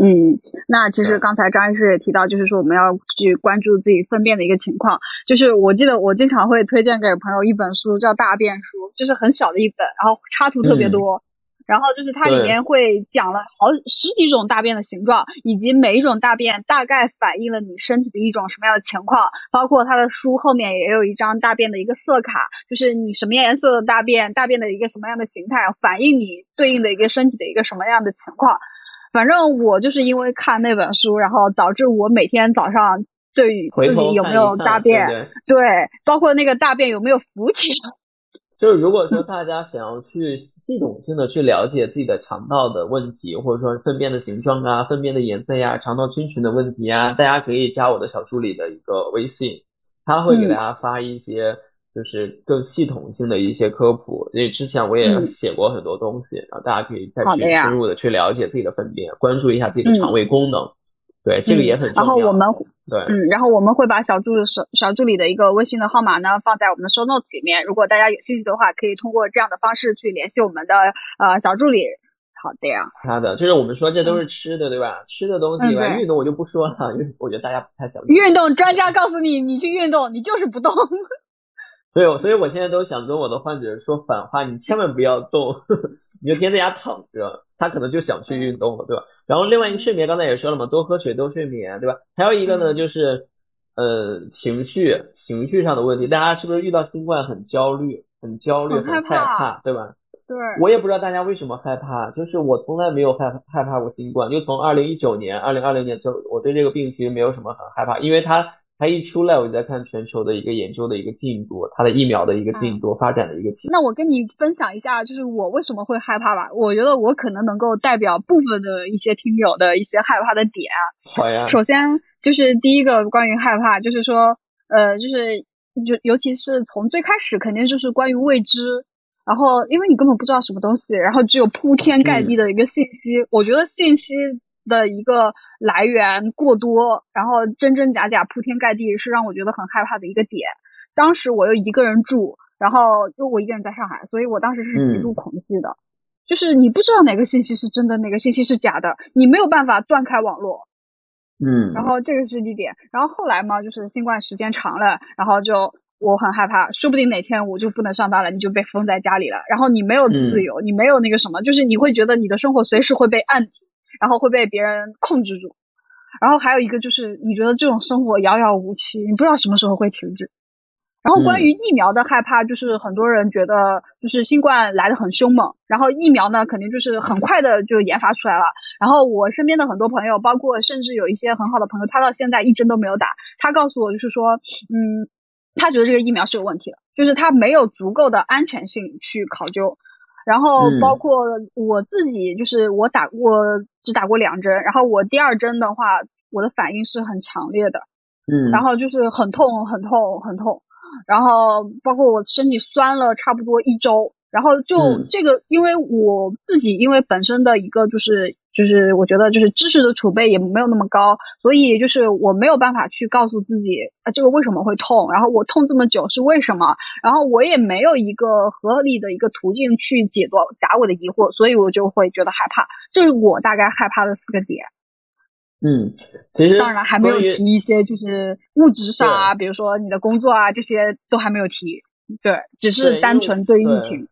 嗯，那其实刚才张医师也提到，就是说我们要去关注自己粪便的一个情况。就是我记得我经常会推荐给朋友一本书，叫《大便书》，就是很小的一本，然后插图特别多。然后就是它里面会讲了好十几种大便的形状，以及每一种大便大概反映了你身体的一种什么样的情况。包括它的书后面也有一张大便的一个色卡，就是你什么颜色的大便，大便的一个什么样的形态，反映你对应的一个身体的一个什么样的情况。反正我就是因为看那本书，然后导致我每天早上对于自己有没有大便，对，包括那个大便有没有浮起来。就是如果说大家想要去系统性的去了解自己的肠道的问题，或者说粪便的形状啊、粪便的颜色呀、肠道菌群的问题啊，大家可以加我的小助理的一个微信，他会给大家发一些就是更系统性的一些科普。因为之前我也写过很多东西，然后大家可以再去深入的去了解自己的粪便，关注一下自己的肠胃功能。对，这个也很重要。然后我们对，嗯，然后我们会把小助小小助理的一个微信的号码呢放在我们的 show notes 里面。如果大家有兴趣的话，可以通过这样的方式去联系我们的呃小助理。好的呀。他的就是我们说这都是吃的，对吧？吃的东西，运动我就不说了，因为我觉得大家不太想。运动专家告诉你，你去运动，你就是不动。所以，所以我现在都想跟我的患者说反话，你千万不要动，你就天在家躺着，他可能就想去运动了，对吧？然后另外一个睡眠，刚才也说了嘛，多喝水，多睡眠，对吧？还有一个呢，就是呃情绪，情绪上的问题，大家是不是遇到新冠很焦虑，很焦虑，很害怕，对吧？对。我也不知道大家为什么害怕，就是我从来没有害害怕过新冠，就从二零一九年、二零二零年之后我对这个病其实没有什么很害怕，因为它。它一出来，我就在看全球的一个研究的一个进度，它的疫苗的一个进度发展的一个情。那我跟你分享一下，就是我为什么会害怕吧？我觉得我可能能够代表部分的一些听友的一些害怕的点。好呀。首先就是第一个关于害怕，就是说，呃，就是就尤其是从最开始，肯定就是关于未知，然后因为你根本不知道什么东西，然后只有铺天盖地的一个信息。我觉得信息。的一个来源过多，然后真真假假铺天盖地，是让我觉得很害怕的一个点。当时我又一个人住，然后又我一个人在上海，所以我当时是极度恐惧的。就是你不知道哪个信息是真的，哪个信息是假的，你没有办法断开网络。嗯。然后这个是一点。然后后来嘛，就是新冠时间长了，然后就我很害怕，说不定哪天我就不能上班了，你就被封在家里了。然后你没有自由，你没有那个什么，就是你会觉得你的生活随时会被按停。然后会被别人控制住，然后还有一个就是你觉得这种生活遥遥无期，你不知道什么时候会停止。然后关于疫苗的害怕，就是很多人觉得就是新冠来的很凶猛，然后疫苗呢肯定就是很快的就研发出来了。然后我身边的很多朋友，包括甚至有一些很好的朋友，他到现在一针都没有打。他告诉我就是说，嗯，他觉得这个疫苗是有问题的，就是他没有足够的安全性去考究。然后包括我自己，就是我打我只打过两针，然后我第二针的话，我的反应是很强烈的，嗯，然后就是很痛很痛很痛。然后包括我身体酸了差不多一周，然后就这个，因为我自己因为本身的一个就是就是我觉得就是知识的储备也没有那么高，所以就是我没有办法去告诉自己啊这个为什么会痛，然后我痛这么久是为什么，然后我也没有一个合理的一个途径去解答答我的疑惑，所以我就会觉得害怕，这是我大概害怕的四个点。嗯，其实当然还没有提一些就是物质上啊，比如说你的工作啊，这些都还没有提。对，只是单纯对疫情。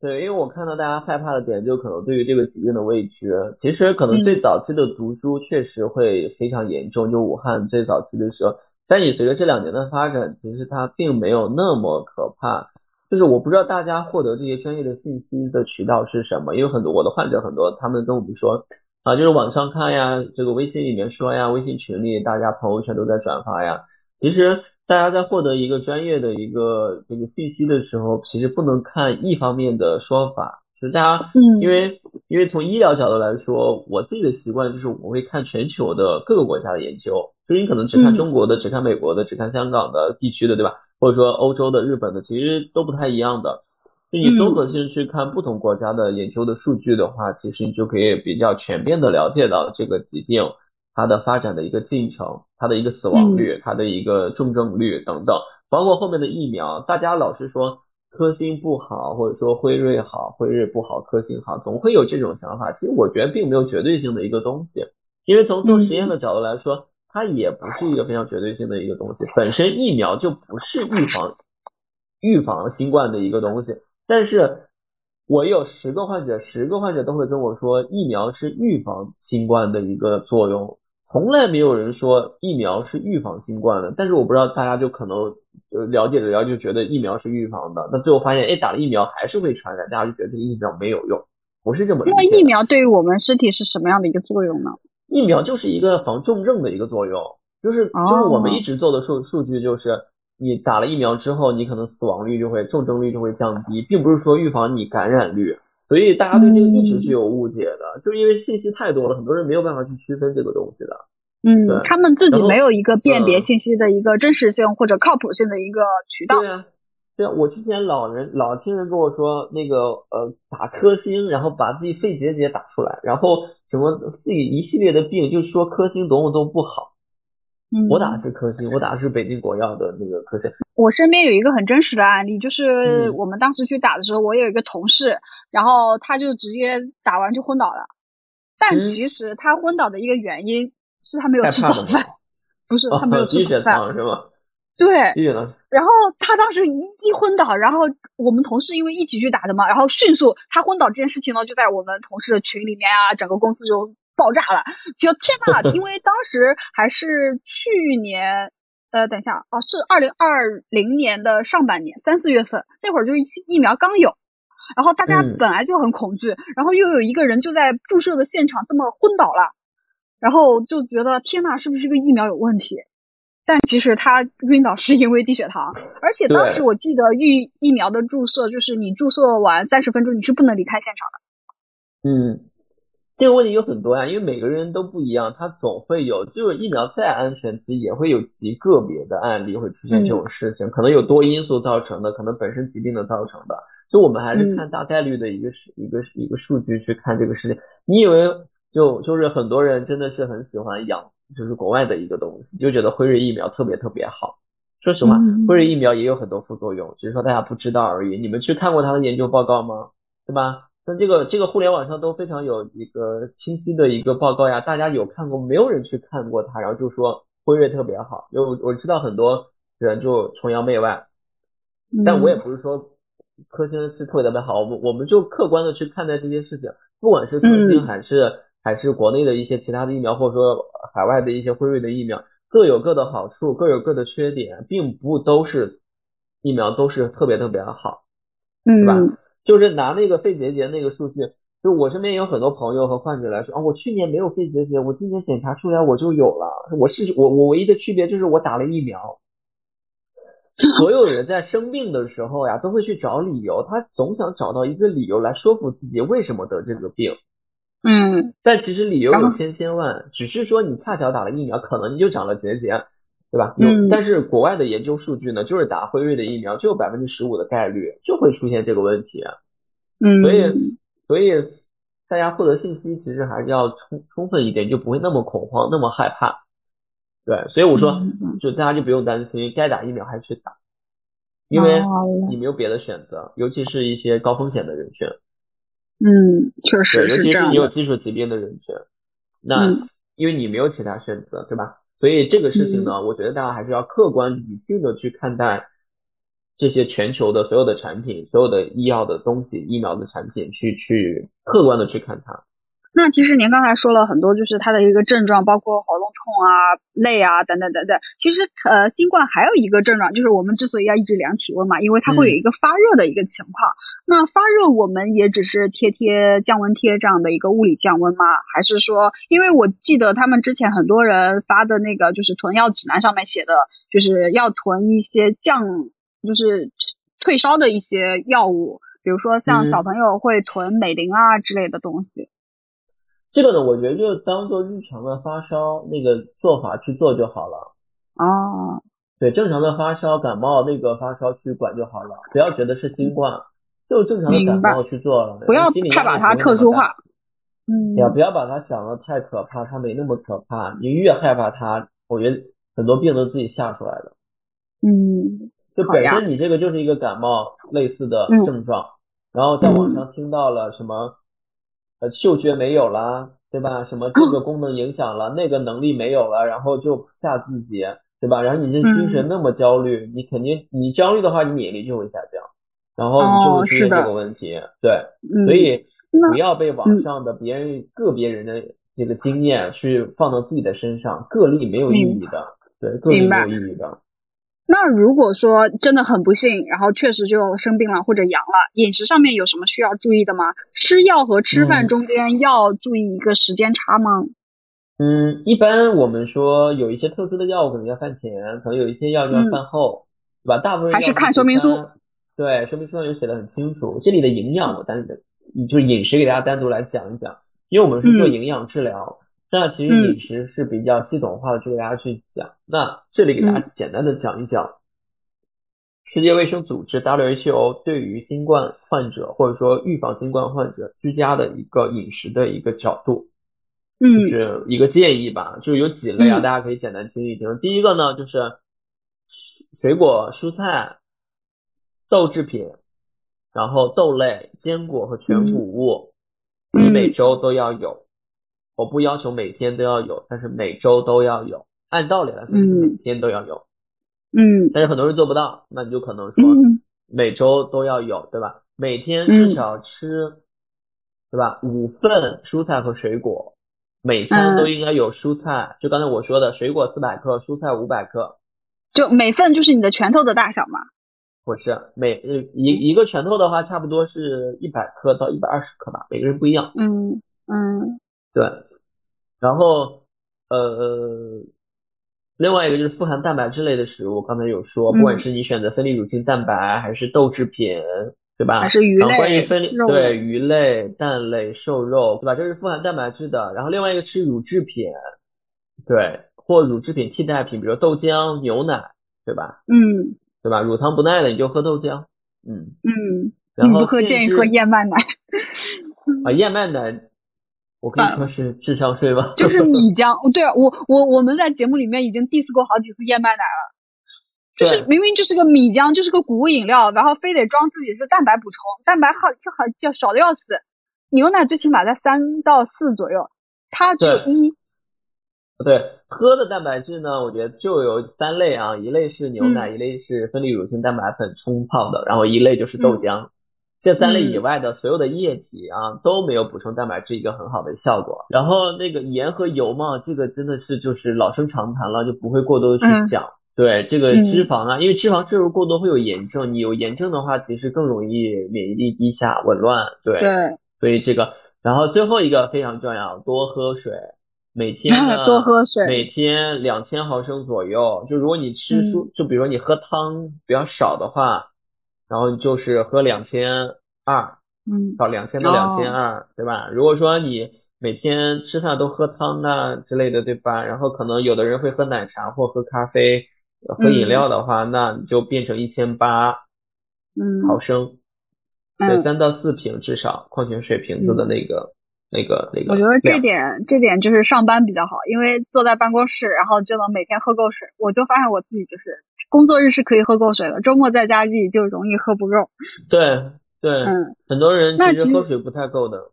对，因为我看到大家害怕的点，就可能对于这个疾病的未知。其实可能最早期的读书确实会非常严重，就武汉最早期的时候。但你随着这两年的发展，其实它并没有那么可怕。就是我不知道大家获得这些专业的信息的渠道是什么，因为很多我的患者很多，他们跟我们说。啊，就是网上看呀，这个微信里面说呀，微信群里大家朋友圈都在转发呀。其实大家在获得一个专业的一个这个信息的时候，其实不能看一方面的说法。就是大家，嗯，因为因为从医疗角度来说，我自己的习惯就是我会看全球的各个国家的研究。就是你可能只看中国的，只看美国的，只看香港的地区的，对吧？或者说欧洲的、日本的，其实都不太一样的。就你综合性去看不同国家的研究的数据的话，其实你就可以比较全面的了解到这个疾病它的发展的一个进程，它的一个死亡率，它的一个重症率等等，包括后面的疫苗。大家老是说科兴不好，或者说辉瑞好，辉瑞不好，科兴好，总会有这种想法。其实我觉得并没有绝对性的一个东西，因为从做实验的角度来说，它也不是一个非常绝对性的一个东西。本身疫苗就不是预防预防新冠的一个东西。但是，我有十个患者，十个患者都会跟我说，疫苗是预防新冠的一个作用，从来没有人说疫苗是预防新冠的。但是我不知道大家就可能呃了解着了就觉得疫苗是预防的，那最后发现，哎，打了疫苗还是会传染，大家就觉得这个疫苗没有用，不是这么。那疫苗对于我们身体是什么样的一个作用呢？疫苗就是一个防重症的一个作用，就是就是我们一直做的数数据就是。你打了疫苗之后，你可能死亡率就会、重症率就会降低，并不是说预防你感染率，所以大家对这个一直是有误解的，就是因为信息太多了，很多人没有办法去区分这个东西的。嗯，他们自己没有一个辨别信息的一个真实性或者靠谱性的一个渠道。对啊，对啊，我之前老人老听人跟我说，那个呃打科兴，然后把自己肺结节打出来，然后什么自己一系列的病，就说科兴多么多么不好。我打的是科兴，我打的是北京国药的那个科兴。我身边有一个很真实的案例，就是我们当时去打的时候，我有一个同事，然后他就直接打完就昏倒了。但其实他昏倒的一个原因是他没有吃早饭，不是他没有 吃早饭是吗？对。然后他当时一一昏倒，然后我们同事因为一起去打的嘛，然后迅速他昏倒这件事情呢，就在我们同事的群里面啊，整个公司就。爆炸了！就天呐，因为当时还是去年，呃，等一下，哦，是二零二零年的上半年三四月份，那会儿就是疫苗刚有，然后大家本来就很恐惧，然后又有一个人就在注射的现场这么昏倒了，然后就觉得天呐，是不是这个疫苗有问题？但其实他晕倒是因为低血糖，而且当时我记得疫疫苗的注射就是你注射完三十分钟你是不能离开现场的。嗯。这个问题有很多呀，因为每个人都不一样，他总会有，就是疫苗再安全，其实也会有极个别的案例会出现这种事情，可能有多因素造成的，可能本身疾病的造成的，就我们还是看大概率的一个是一个一个数据去看这个事情。你以为就就是很多人真的是很喜欢养，就是国外的一个东西，就觉得辉瑞疫苗特别特别好。说实话，辉瑞疫苗也有很多副作用，只是说大家不知道而已。你们去看过他的研究报告吗？对吧？那这个这个互联网上都非常有一个清晰的一个报告呀，大家有看过？没有人去看过它，然后就说辉瑞特别好。因为我知道很多人就崇洋媚外，但我也不是说科兴是特别特别好，我们我们就客观的去看待这些事情，不管是科兴还是还是国内的一些其他的疫苗，或者说海外的一些辉瑞的疫苗，各有各的好处，各有各的缺点，并不都是疫苗都是特别特别的好，嗯，是吧？就是拿那个肺结节那个数据，就我身边有很多朋友和患者来说啊，我去年没有肺结节，我今年检查出来我就有了，我是我我唯一的区别就是我打了疫苗。所有人在生病的时候呀，都会去找理由，他总想找到一个理由来说服自己为什么得这个病。嗯但其实理由有千千万，只是说你恰巧打了疫苗，可能你就长了结节，对吧？有，嗯但是国外的研究数据呢，就是打辉瑞的疫苗就有百分之十五的概率就会出现这个问题啊。嗯，所以，所以大家获得信息其实还是要充充分一点，就不会那么恐慌，那么害怕。对，所以我说，就大家就不用担心，该打疫苗还是去打，因为哦你没有别的选择，尤其是一些高风险的人群，嗯，确对，实尤其是你有。基础疾病的人群，那嗯因为你没有其他选择，对吧？所以这个事情呢，我觉得大家还是要客观理性的去看待这些全球的所有的产品，所有的医药的东西、疫苗的产品，去去客观的去看它。那其实您刚才说了很多，就是它的一个症状，包括喉咙痛啊、累啊等等等等。其实呃，新冠还有一个症状，就是我们之所以要一直量体温嘛，因为它会有一个发热的一个情况。那发热我们也只是贴贴降温贴这样的一个物理降温吗？还是说，因为我记得他们之前很多人发的那个就是囤药指南上面写的，就是要囤一些降，就是退烧的一些药物，比如说像嗯小朋友会囤美林啊之类的东西。这个呢，我觉得就当做日常的发烧那个做法去做就好了。哦，对，正常的发烧、感冒那个发烧去管就好了，不要觉得是新冠，就正常的感冒去做了，不要太把它特殊化。嗯，也，不要把它想的太可怕，它没那么可怕。你越害怕它，我觉得很多病都自己吓出来的。嗯就本身你这个就是一个感冒类似的嗯症状，然后在网上听到了什么，呃，嗅觉没有啦，对吧？什么这个功能影响了，那个能力没有了，然后就吓自己，对吧？然后你这精神嗯那么焦虑，你肯定你焦虑的话，你免疫力就会下降，然后你就哦会出现这个问题。对，嗯，所以不要被网嗯上的别人个别人的这个经验去放到自己的身上，个例没有意义的，对，个例没有意义的。那如果说真的很不幸，然后确实就生病了或者阳了，饮食上面有什么需要注意的吗？吃药和吃饭嗯中间要注意一个时间差吗？嗯，一般我们说有一些特殊的药物可能要饭前，可能有一些药就要嗯饭后，对吧？大部分还是看说明书。对，说明书上有写的很清楚。这里的营养我单独，就是饮食给大家单独来讲一讲，因为我们是做嗯营养治疗，那其实嗯饮食是比较系统化的，去给大家去讲。那这里给大嗯家简单的讲一讲，世界卫生组织 WHO 对于新冠患者或者说预防新冠患者居家的一个饮食的一个角度。嗯就嗯是一个建议吧，就是有几类啊，嗯大家可以简单听一听。第一个呢，就是水果、蔬菜、豆制品，然后豆类、坚果和全谷物，你嗯每周都要有。我不要求每天都要有，但是每周都要有。按道理来说是每嗯天都要有，嗯但是很多人做不到，那你就可能说嗯每周都要有，对吧？每天嗯至少吃，对吧？五份蔬菜和水果，每餐嗯都应该有蔬菜。就刚才我说的，水果四百克，蔬菜五百克，就每份就是你的拳头的大小嘛。不是每呃一一个拳头的话，差不多是一百克到一百二十克吧，每个人不一样。嗯嗯对，然后呃，另外一个就是富含蛋白质类的食物，刚才有说，不管嗯是你选择分离乳清蛋白还是豆制品，对吧？还是鱼然后关于类分离对鱼类、蛋类、瘦肉，对吧？这是富含蛋白质的。然后另外一个吃乳制品，对，或乳制品替代品，比如豆浆、牛奶，对吧？嗯对吧？乳糖不耐的你就喝豆浆，嗯，嗯，然后你不喝建议喝燕麦奶，啊，燕麦奶，我可以说是智商税吧？就是米浆。对啊，我我我们在节目里面已经 diss 过好几次燕麦奶了。就是明明就是个米浆，就是个谷物饮料，然后非得装自己是蛋白补充，蛋白好就好就少的要死。牛奶最起码在三到四左右，它只有一。对，喝的蛋白质呢，我觉得就有三类啊，一类是牛奶，嗯一类是分离乳清蛋白粉冲泡的，然后一类就是豆浆。这三类以嗯外的所有的液体啊，都没有补充蛋白质一个很好的效果。然后那个盐和油嘛，这个真的是就是老生常谈了，就不会过多的去嗯讲。对这个嗯脂肪啊，因为脂肪摄入过多会有炎症，你有炎症的话，其实更容易免疫力低下、紊乱。对，对，所以这个，然后最后一个非常重要，多喝水，每天呢 多喝水每天两千毫升左右。就如果你吃蔬，就比如说你喝汤比较少的话，然后就是喝两千二嗯。到两千到两千二，对吧？如果说你每天吃饭都喝汤啊之类的，对吧？然后可能有的人会喝奶茶或喝咖啡、呃喝饮料的话，那你就变成一千八嗯。毫升，对，嗯，三到四瓶至少矿泉水瓶子的那个、那个那个我觉得这点这点就是上班比较好，因为坐在办公室，然后就能每天喝够水。我就发现我自己就是工作日是可以喝够水的，周末在家自己就容易喝不够。对对，嗯很多人其实喝水不太够的。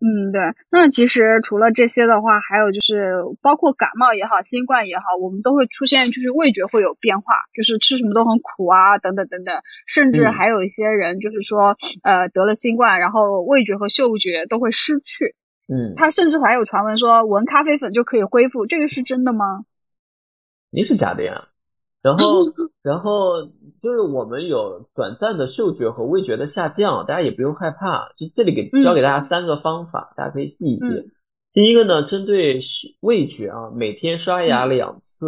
嗯，对。那其实除了这些的话，还有就是包括感冒也好，新冠也好，我们都会出现就是味觉会有变化，就是吃什么都很苦啊，等等等等。甚至嗯还有一些人就是说，呃，得了新冠，然后味觉和嗅觉都会失去。嗯，他甚至还有传闻说闻咖啡粉就可以恢复，这个是真的吗？你是假的呀。然后，然后就是我们有短暂的嗅觉和味觉的下降，大家也不用害怕。就这里给嗯教给大家三个方法，大家可以记一记。嗯第一个呢，针对嗅味觉啊，每天刷牙嗯两次，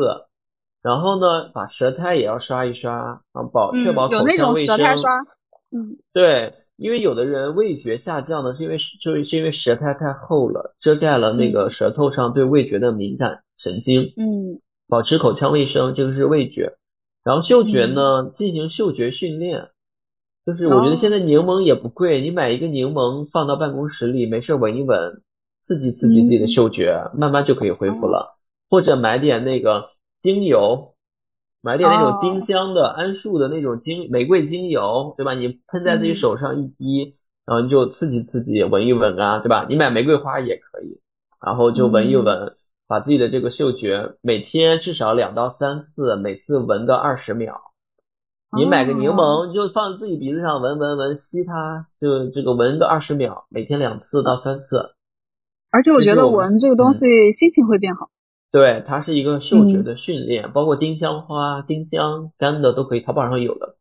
然后呢，把舌苔也要刷一刷，啊，保确保口腔卫生。舌苔刷，嗯对，因为有的人味觉下降呢，是因为就是是因为舌苔太厚了，遮盖了那个舌头上对味觉的敏感神经。嗯保持口腔卫生，这个是味觉。然后嗅觉呢，进行嗅觉训练，就是我觉得现在柠檬也不贵，你买一个柠檬放到办公室里，没事闻一闻，刺激刺激自己的嗅觉，慢慢就可以恢复了。或者买点那个精油，买点那种丁香的、桉树的那种精玫瑰精油，对吧？你喷在自己手上一滴，然后你就刺激刺激，闻一闻啊，对吧？你买玫瑰花也可以，然后就闻一闻。把自己的这个嗅觉每天至少两到三次，每次闻个二十秒。你买个柠檬就放自己鼻子上闻闻闻，吸它，就这个闻个二十秒，每天两次到三次。而且我觉得闻这个东西心情会变好。对，它是一个嗅觉的训练，包括丁香花、丁香干的都可以，淘宝上有的，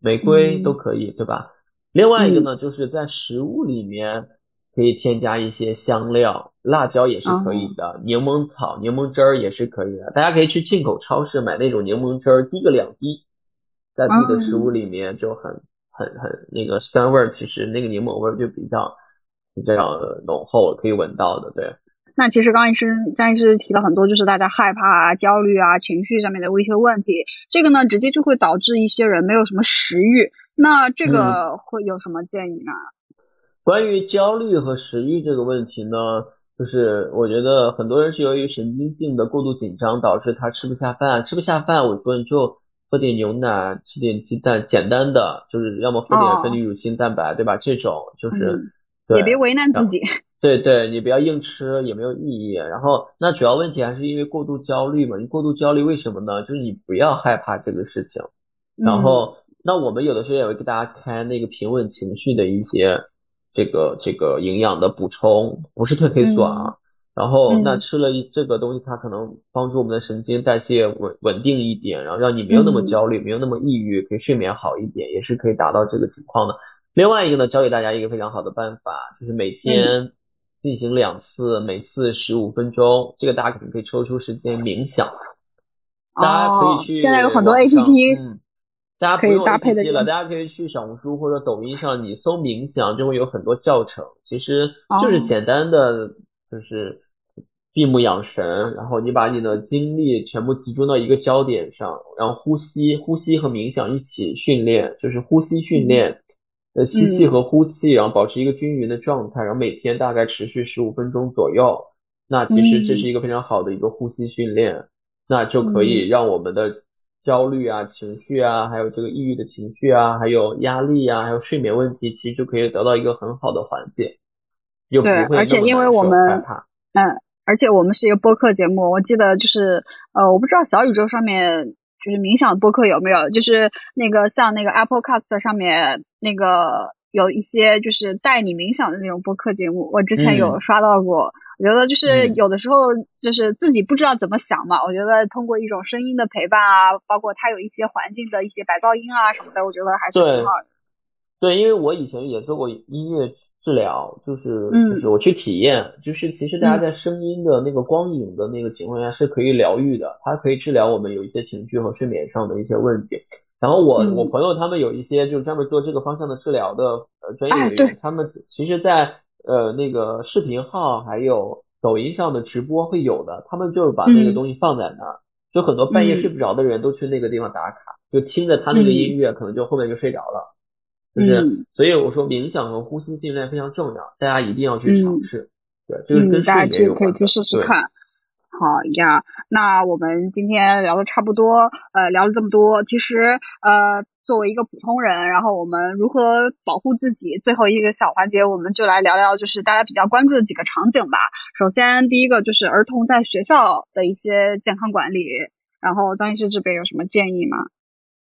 玫瑰都可以，对吧？另外一个呢，就是在食物里面可以添加一些香料，辣椒也是可以的，柠檬草、柠檬汁儿也是可以的。大家可以去进口超市买那种柠檬汁儿，滴个两滴，在自己的食物里面就很很很那个酸味儿，其实那个柠檬味儿就比较比较浓厚，可以闻到的，对。那其实刚医生张医师提了很多，就是大家害怕啊、焦虑啊、情绪上面的一些问题，这个呢，直接就会导致一些人没有什么食欲。那这个会有什么建议呢？关于焦虑和食欲这个问题呢，就是我觉得很多人是由于神经性的过度紧张导致他吃不下饭，吃不下饭，我说你就喝点牛奶，吃点鸡蛋，简单的就是要么喝点分离乳清蛋白，对吧？这种就是、也别为难自己。对 对，你不要硬吃，也没有意义。然后，那主要问题还是因为过度焦虑嘛。你过度焦虑为什么呢？就是你不要害怕这个事情。然后，那我们有的时候也会给大家开那个平稳情绪的一些这个这个营养的补充，不是褪黑素啊。然后，那吃了这个东西，它可能帮助我们的神经代谢稳稳定一点，然后让你没有那么焦虑，没有那么抑郁，可以睡眠好一点，也是可以达到这个情况的。另外一个呢，教给大家一个非常好的办法，就是每天进行两次，每次十五分钟，这个大家可能可以抽出时间冥想。大家可以去、哦、现在有很多 A P P，嗯，大家不用 P P 了，大家可以去小红书或者抖音上，你搜冥想就会有很多教程，其实就是简单的，就是闭目养神，然后你把你的精力全部集中到一个焦点上，然后呼吸，呼吸和冥想一起训练，就是呼吸训练。呃，吸气和呼气，然后保持一个均匀的状态，然后每天大概持续十五分钟左右。那其实这是一个非常好的一个呼吸训练，那就可以让我们的焦虑啊、情绪啊，还有这个抑郁的情绪啊，还有压力啊，还有睡眠问题，其实就可以得到一个很好的缓解，又不会而且因为我们。嗯，而且我们是一个播客节目，我记得就是呃，我不知道小宇宙上面。就是冥想播客有没有？就是那个像那个 Apple Cast 上面那个有一些就是带你冥想的那种播客节目，我之前有刷到过。嗯、我觉得就是有的时候就是自己不知道怎么想嘛，我觉得通过一种声音的陪伴啊，包括它有一些环境的一些白噪音啊什么的，我觉得还是挺好的。对，因为我以前也做过音乐治疗，就是就是我去体验，就是其实大家在声音的那个光影的那个情况下是可以疗愈的，它可以治疗我们有一些情绪和睡眠上的一些问题。然后我我朋友他们有一些就是专门做这个方向的治疗的呃专业人员，他们其实，在呃那个视频号还有抖音上的直播会有的，他们就是把那个东西放在那儿，就很多半夜睡不着的人都去那个地方打卡，就听着他那个音乐，可能就后面就睡着了。就是，所以我说冥想和呼吸训练非常重要，大家一定要去尝试。对，就是跟睡眠有关。大家可以去试试看。好呀，那我们今天聊的差不多，呃，聊了这么多，其实呃，作为一个普通人，然后我们如何保护自己？最后一个小环节，我们就来聊聊，就是大家比较关注的几个场景吧。首先，第一个就是儿童在学校的一些健康管理，然后张医师这边有什么建议吗？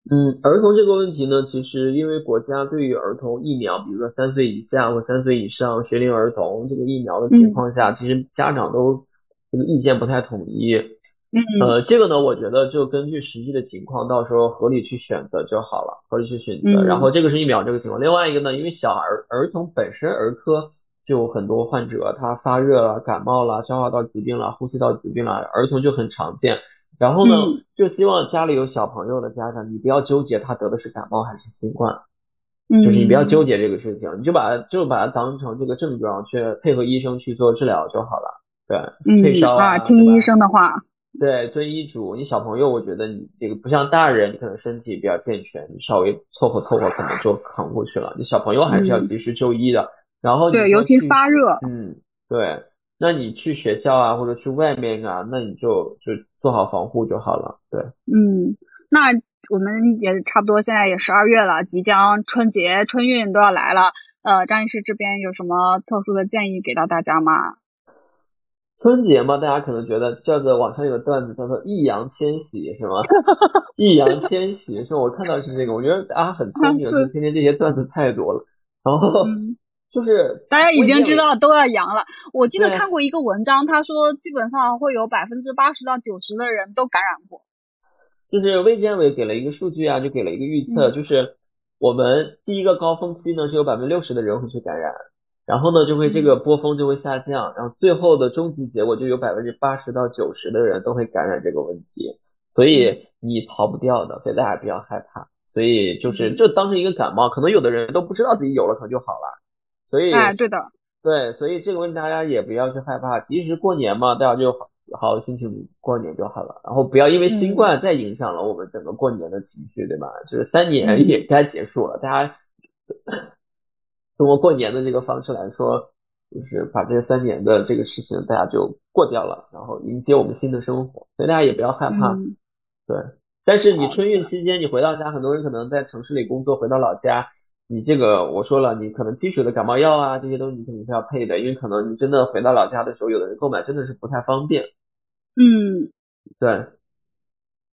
嗯，儿童这个问题呢，其实因为国家对于儿童疫苗，比如说三岁以下或三岁以上学龄儿童这个疫苗的情况下，其实家长都这个意见不太统一。嗯，呃，这个呢，我觉得就根据实际的情况，到时候合理去选择就好了，合理去选择。然后这个是疫苗这个情况，另外一个呢，因为小儿儿童本身儿科就很多患者，他发热了、感冒了、消化道疾病了、呼吸道疾病了，儿童就很常见。然后呢，就希望家里有小朋友的家长，你不要纠结他得的是感冒还是新冠，就是你不要纠结这个事情，你就把就把它当成这个症状，去配合医生去做治疗就好了。对，退烧啊，听医生的话。对，遵医嘱。你小朋友，我觉得你这个不像大人，你可能身体比较健全，你稍微凑合凑合可能就扛过去了。你小朋友还是要及时就医的。然后对，尤其发热。嗯，对。那你去学校啊，或者去外面啊，那你就就做好防护就好了。对，嗯，那我们也差不多，现在也十二月了，即将春节、春运都要来了。呃，张医师这边有什么特殊的建议给到大家吗？春节嘛，大家可能觉得叫做网上有个段子叫做易烊千玺，是吗？易烊千玺是我看到是这个，我觉得大家很聪明，就今天这些段子太多了，然后。就是大家已经知道都要阳了。我记得看过一个文章，他说基本上会有百分之八十到九十的人都感染过。就是卫健委给了一个数据啊，就给了一个预测，就是我们第一个高峰期呢是有百分之六十的人会去感染，然后呢就会这个波峰就会下降，然后最后的终极结果就有百分之八十到九十的人都会感染这个问题，所以你逃不掉的，所以大家不要害怕。所以就是就当成一个感冒，可能有的人都不知道自己有了，可能就好了。所以，哎，对的，对，所以这个问题大家也不要去害怕，即使过年嘛，大家就好好心情过年就好了，然后不要因为新冠再影响了我们整个过年的情绪，对吧？就是三年也该结束了，大家通过过年的这个方式来说，就是把这三年的这个事情大家就过掉了，然后迎接我们新的生活，所以大家也不要害怕，对。但是你春运期间你回到家，很多人可能在城市里工作，回到老家。你这个我说了，你可能基础的感冒药啊这些东西你肯定是要配的，因为可能你真的回到老家的时候，有的人购买真的是不太方便。嗯，对，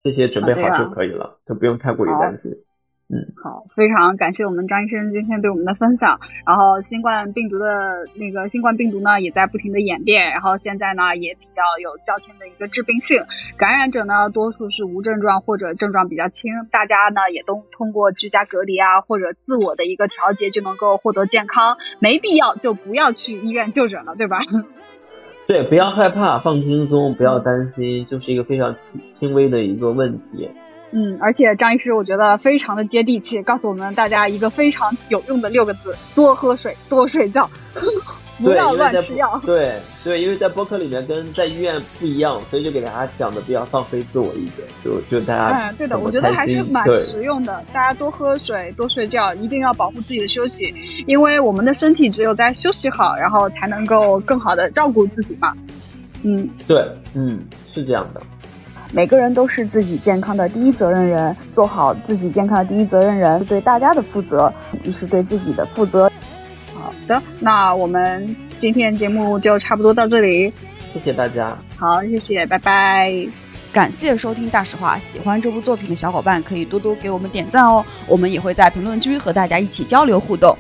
这些准备好就可以了，就不用太过于担心。嗯，好，非常感谢我们张医生今天对我们的分享。然后新冠病毒的那个新冠病毒呢，也在不停的演变，然后现在呢也比较有较轻的一个致病性，感染者呢多数是无症状或者症状比较轻，大家呢也都通过居家隔离啊或者自我的一个调节就能够获得健康，没必要就不要去医院就诊了，对吧？对，不要害怕，放轻松，不要担心，就是一个非常轻轻微的一个问题。嗯，而且张医师我觉得非常的接地气，告诉我们大家一个非常有用的六个字：多喝水，多睡觉，不要乱吃药。对对，因为在播客里面跟在医院不一样，所以就给大家讲的比较放飞自我一点，就就大家嗯，对的，我觉得还是蛮实用的。大家多喝水，多睡觉，一定要保护自己的休息，因为我们的身体只有在休息好，然后才能够更好的照顾自己嘛。嗯，对，嗯，是这样的。每个人都是自己健康的第一责任人，做好自己健康的第一责任人，对大家的负责，也是对自己的负责。好的，那我们今天节目就差不多到这里，谢谢大家。好，谢谢，拜拜。感谢收听大实话，喜欢这部作品的小伙伴可以多多给我们点赞哦，我们也会在评论区和大家一起交流互动。